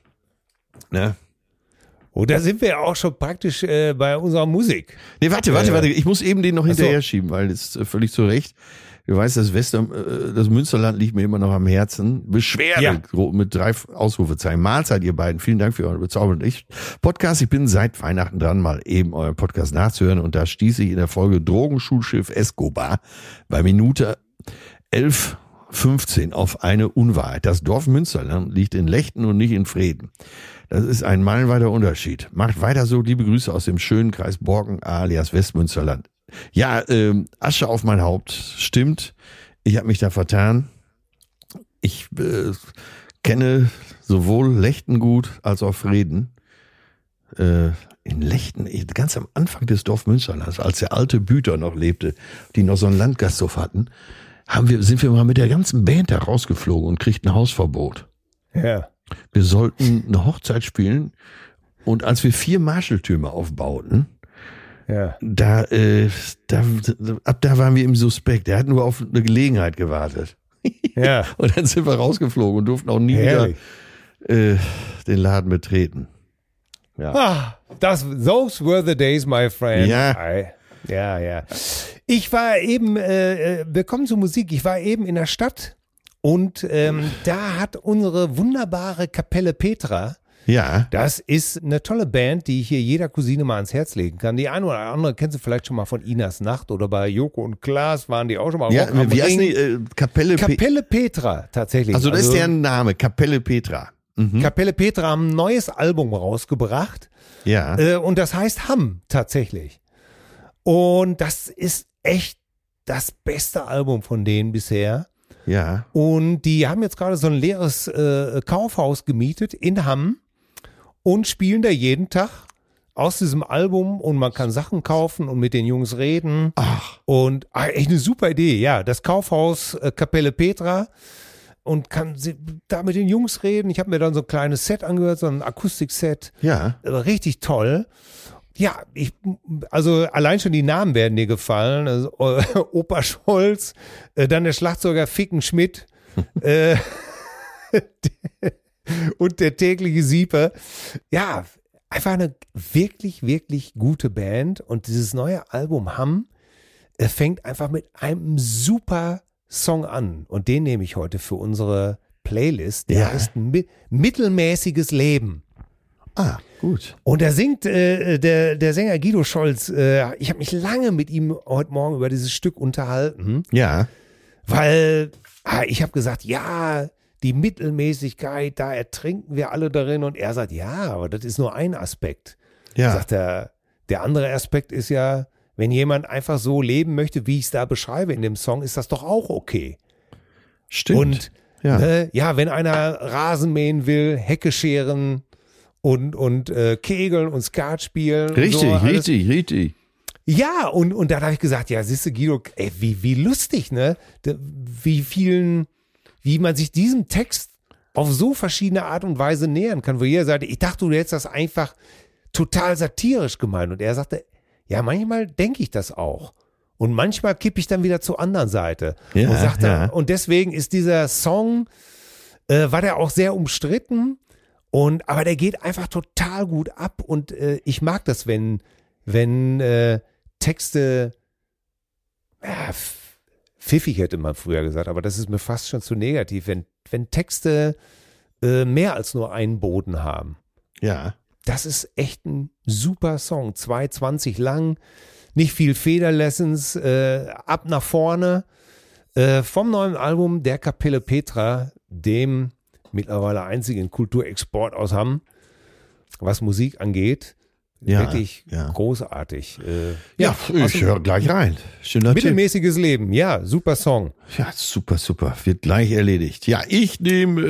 Ne? Und da sind wir ja auch schon praktisch äh, bei unserer Musik. Nee, warte, warte, warte. Ich muss eben den noch ach so. hinterher schieben, weil das ist völlig zu Recht. Du weißt, das Wester, äh, das Münsterland liegt mir immer noch am Herzen. Beschwerde Ja. mit drei Ausrufezeichen. Mahlzeit, ihr beiden. Vielen Dank für euren bezaubernden Ich- Podcast. Ich bin seit Weihnachten dran, mal eben euren Podcast nachzuhören. Und da stieß ich in der Folge Drogenschulschiff Escobar bei Minute 11.15 auf eine Unwahrheit. Das Dorf Münsterland liegt in Lechten und nicht in Frieden. Das ist ein meilenweiter Unterschied. Macht weiter so. Liebe Grüße aus dem schönen Kreis Borken alias Westmünsterland. Ja, ähm, Asche auf mein Haupt. Stimmt. Ich habe mich da vertan. Ich äh, kenne sowohl Lechten gut als auch Frieden. Äh, in Lechten, ich- ganz am Anfang des Dorf Münsterlands, als der alte Büter noch lebte, die noch so einen Landgasthof hatten, haben wir, sind wir mal mit der ganzen Band da rausgeflogen und kriegten Hausverbot. Ja. Wir sollten eine Hochzeit spielen und als wir vier Marschalltürme aufbauten, Ja. da, äh, da, ab da waren wir im Suspekt. Er hat nur auf eine Gelegenheit gewartet. Ja. *laughs* Und dann sind wir rausgeflogen und durften auch nie Herrlich. wieder äh, den Laden betreten. Ja. Ah, das, those were the days, my friend. Ja. I, ja, ja. Ich war eben, äh, äh, wir kommen zur Musik. Ich war eben in der Stadt und ähm, da hat unsere wunderbare Kapelle Petra, Ja. das ist eine tolle Band, die ich hier jeder Cousine mal ans Herz legen kann. Die eine oder andere kennst du vielleicht schon mal von Inas Nacht oder bei Joko und Klaas waren die auch schon mal. Ja, wie Ring. die? Äh, Kapelle, Pe Kapelle Petra, tatsächlich. Also das ist deren Name, Kapelle Petra. Mhm. Kapelle Petra haben ein neues Album rausgebracht. Ja. Äh, und das heißt Hamm tatsächlich. Und das ist echt das beste Album von denen bisher. ja. Und die haben jetzt gerade so ein leeres äh, Kaufhaus gemietet in Hamm und spielen da jeden Tag aus diesem Album und man kann Sachen kaufen und mit den Jungs reden. Ach. Und ah, echt eine super Idee, ja. Das Kaufhaus äh, Kapelle Petra und kann sie, da mit den Jungs reden. Ich habe mir dann so ein kleines Set angehört, so ein Akustikset. Ja. Äh, richtig toll. Ja, ich, also allein schon die Namen werden dir gefallen. Also, äh, *laughs* Opa Scholz, äh, dann der Schlagzeuger Ficken Schmidt *laughs* äh, *laughs* und der tägliche Sieper. Ja, einfach eine wirklich, wirklich gute Band. Und dieses neue Album Hamm äh, fängt einfach mit einem super Song an. Und den nehme ich heute für unsere Playlist. Der Ja. heißt Mi Mittelmäßiges Leben. Ah, gut. Und da singt äh, der, der Sänger Guido Scholz, äh, ich habe mich lange mit ihm heute Morgen über dieses Stück unterhalten, Ja. weil ah, ich habe gesagt, ja, die Mittelmäßigkeit, da ertrinken wir alle darin. Und er sagt, ja, aber das ist nur ein Aspekt. Ja. Sagt er, der andere Aspekt ist ja, wenn jemand einfach so leben möchte, wie ich es da beschreibe in dem Song, ist das doch auch okay. Stimmt. Und ja. Ne? Ja, wenn einer Rasen mähen will, Hecke scheren und, und äh, Kegeln und Skat spielen. richtig, so, richtig, richtig. Ja, und, und dann habe ich gesagt, ja, siehst du, Guido, ey, wie, wie lustig, ne? Wie vielen, wie man sich diesem Text auf so verschiedene Art und Weise nähern kann, wo jeder sagt, ich dachte, du hättest das einfach total satirisch gemeint. Und er sagte, ja, manchmal denke ich das auch. Und manchmal kippe ich dann wieder zur anderen Seite. Ja, und, sagte, ja. und deswegen ist dieser Song, äh, war der auch sehr umstritten. Und, aber der geht einfach total gut ab. Und äh, ich mag das, wenn, wenn äh, Texte, ja, pfiffig hätte man früher gesagt, aber das ist mir fast schon zu negativ, wenn, wenn Texte äh, mehr als nur einen Boden haben. Ja. Das ist echt ein super Song. 2,20 lang, nicht viel Federlessons, äh, ab nach vorne. Äh, vom neuen Album der Kapelle Petra, dem mittlerweile einzigen Kulturexport aus Hamm, was Musik angeht. Ja, Wirklich ja. großartig. Äh, Ja, ich höre gleich rein. Schöner Tipp. Mittelmäßiges Leben, ja, super Song. Ja, super, super. Wird gleich erledigt. Ja, ich nehme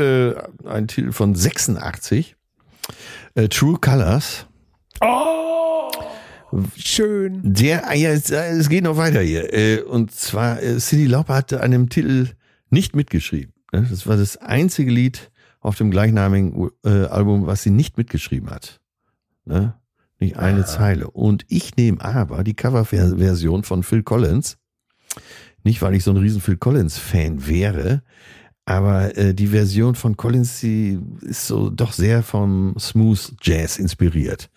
äh, einen Titel von 86. Äh, True Colors. Oh, schön. Der, ah ja, es, äh, es geht noch weiter hier. Äh, und zwar, äh, Cindy Lauper hatte an dem Titel nicht mitgeschrieben. ne? Das war das einzige Lied auf dem gleichnamigen Album, was sie nicht mitgeschrieben hat. Ne? Nicht eine Zeile. Und ich nehme aber die Coverversion von Phil Collins. Nicht, weil ich so ein riesen Phil Collins-Fan wäre, aber äh, die Version von Collins, die ist so doch sehr vom Smooth Jazz inspiriert.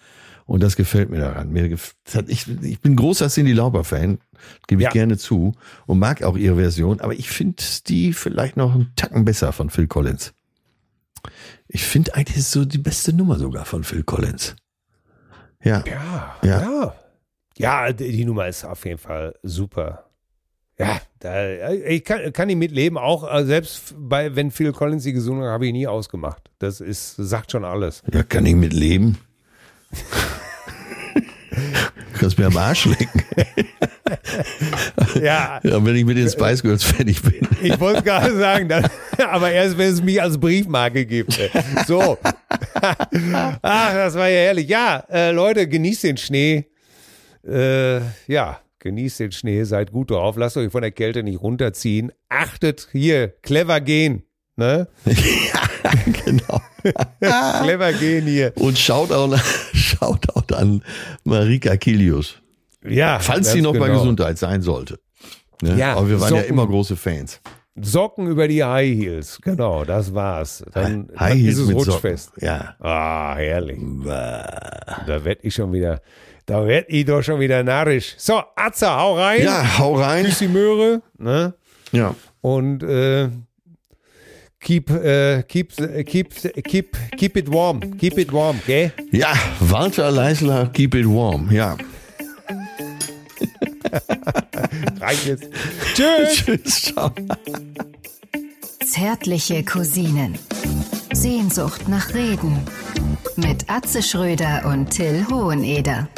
Und das gefällt mir daran. Mir hat, ich, ich bin großer Cindy Lauper-Fan, gebe ich Ja. gerne zu und mag auch ihre Version, aber ich finde die vielleicht noch einen Tacken besser von Phil Collins. Ich finde eigentlich so die beste Nummer sogar von Phil Collins. Ja. Ja, Ja. ja. Die Nummer ist auf jeden Fall super. Ja, da, ich kann, kann die mitleben, auch äh, selbst bei, wenn Phil Collins die gesungen hat, habe ich nie ausgemacht. Das ist, sagt schon alles. Ja, kann ich mit leben. *laughs* Kannst mir am Arsch lecken. Ja, Ja, wenn ich mit den Spice Girls fertig bin. ich wollte gerade sagen, dann, aber erst wenn es mich als Briefmarke gibt. So. Ach, das war ja herrlich. Ja, äh, Leute, genießt den Schnee. Äh, ja, genießt den Schnee, seid gut drauf, lasst euch von der Kälte nicht runterziehen. Achtet hier, clever gehen. Ne? *laughs* genau. *laughs* Clever gehen hier. Und Shoutout, *laughs* Shoutout an Marika Kilius. Ja, Falls sie noch bei genau. Gesundheit sein sollte. Ne? Ja, Aber wir waren ja Socken. immer große Fans. Socken über die High Heels. Genau, das war's. Dann, High dann Heels ist es mit rutschfest. Socken. Ja. Ah, herrlich. Da werd ich schon wieder, da werd ich doch schon wieder narrisch. So, Atze, hau rein. Ja, hau rein. Küss die Möhre. Ne? Ja. Und äh, keep, äh, keep, keep, keep, keep it warm. Keep it warm, gell? Ja, Walter Leisler, keep it warm. Ja. *laughs* Reicht jetzt. Tschüss. Tschüss, ciao. Zärtliche Cousinen. Sehnsucht nach Reden. Mit Atze Schröder und Till Hoheneder.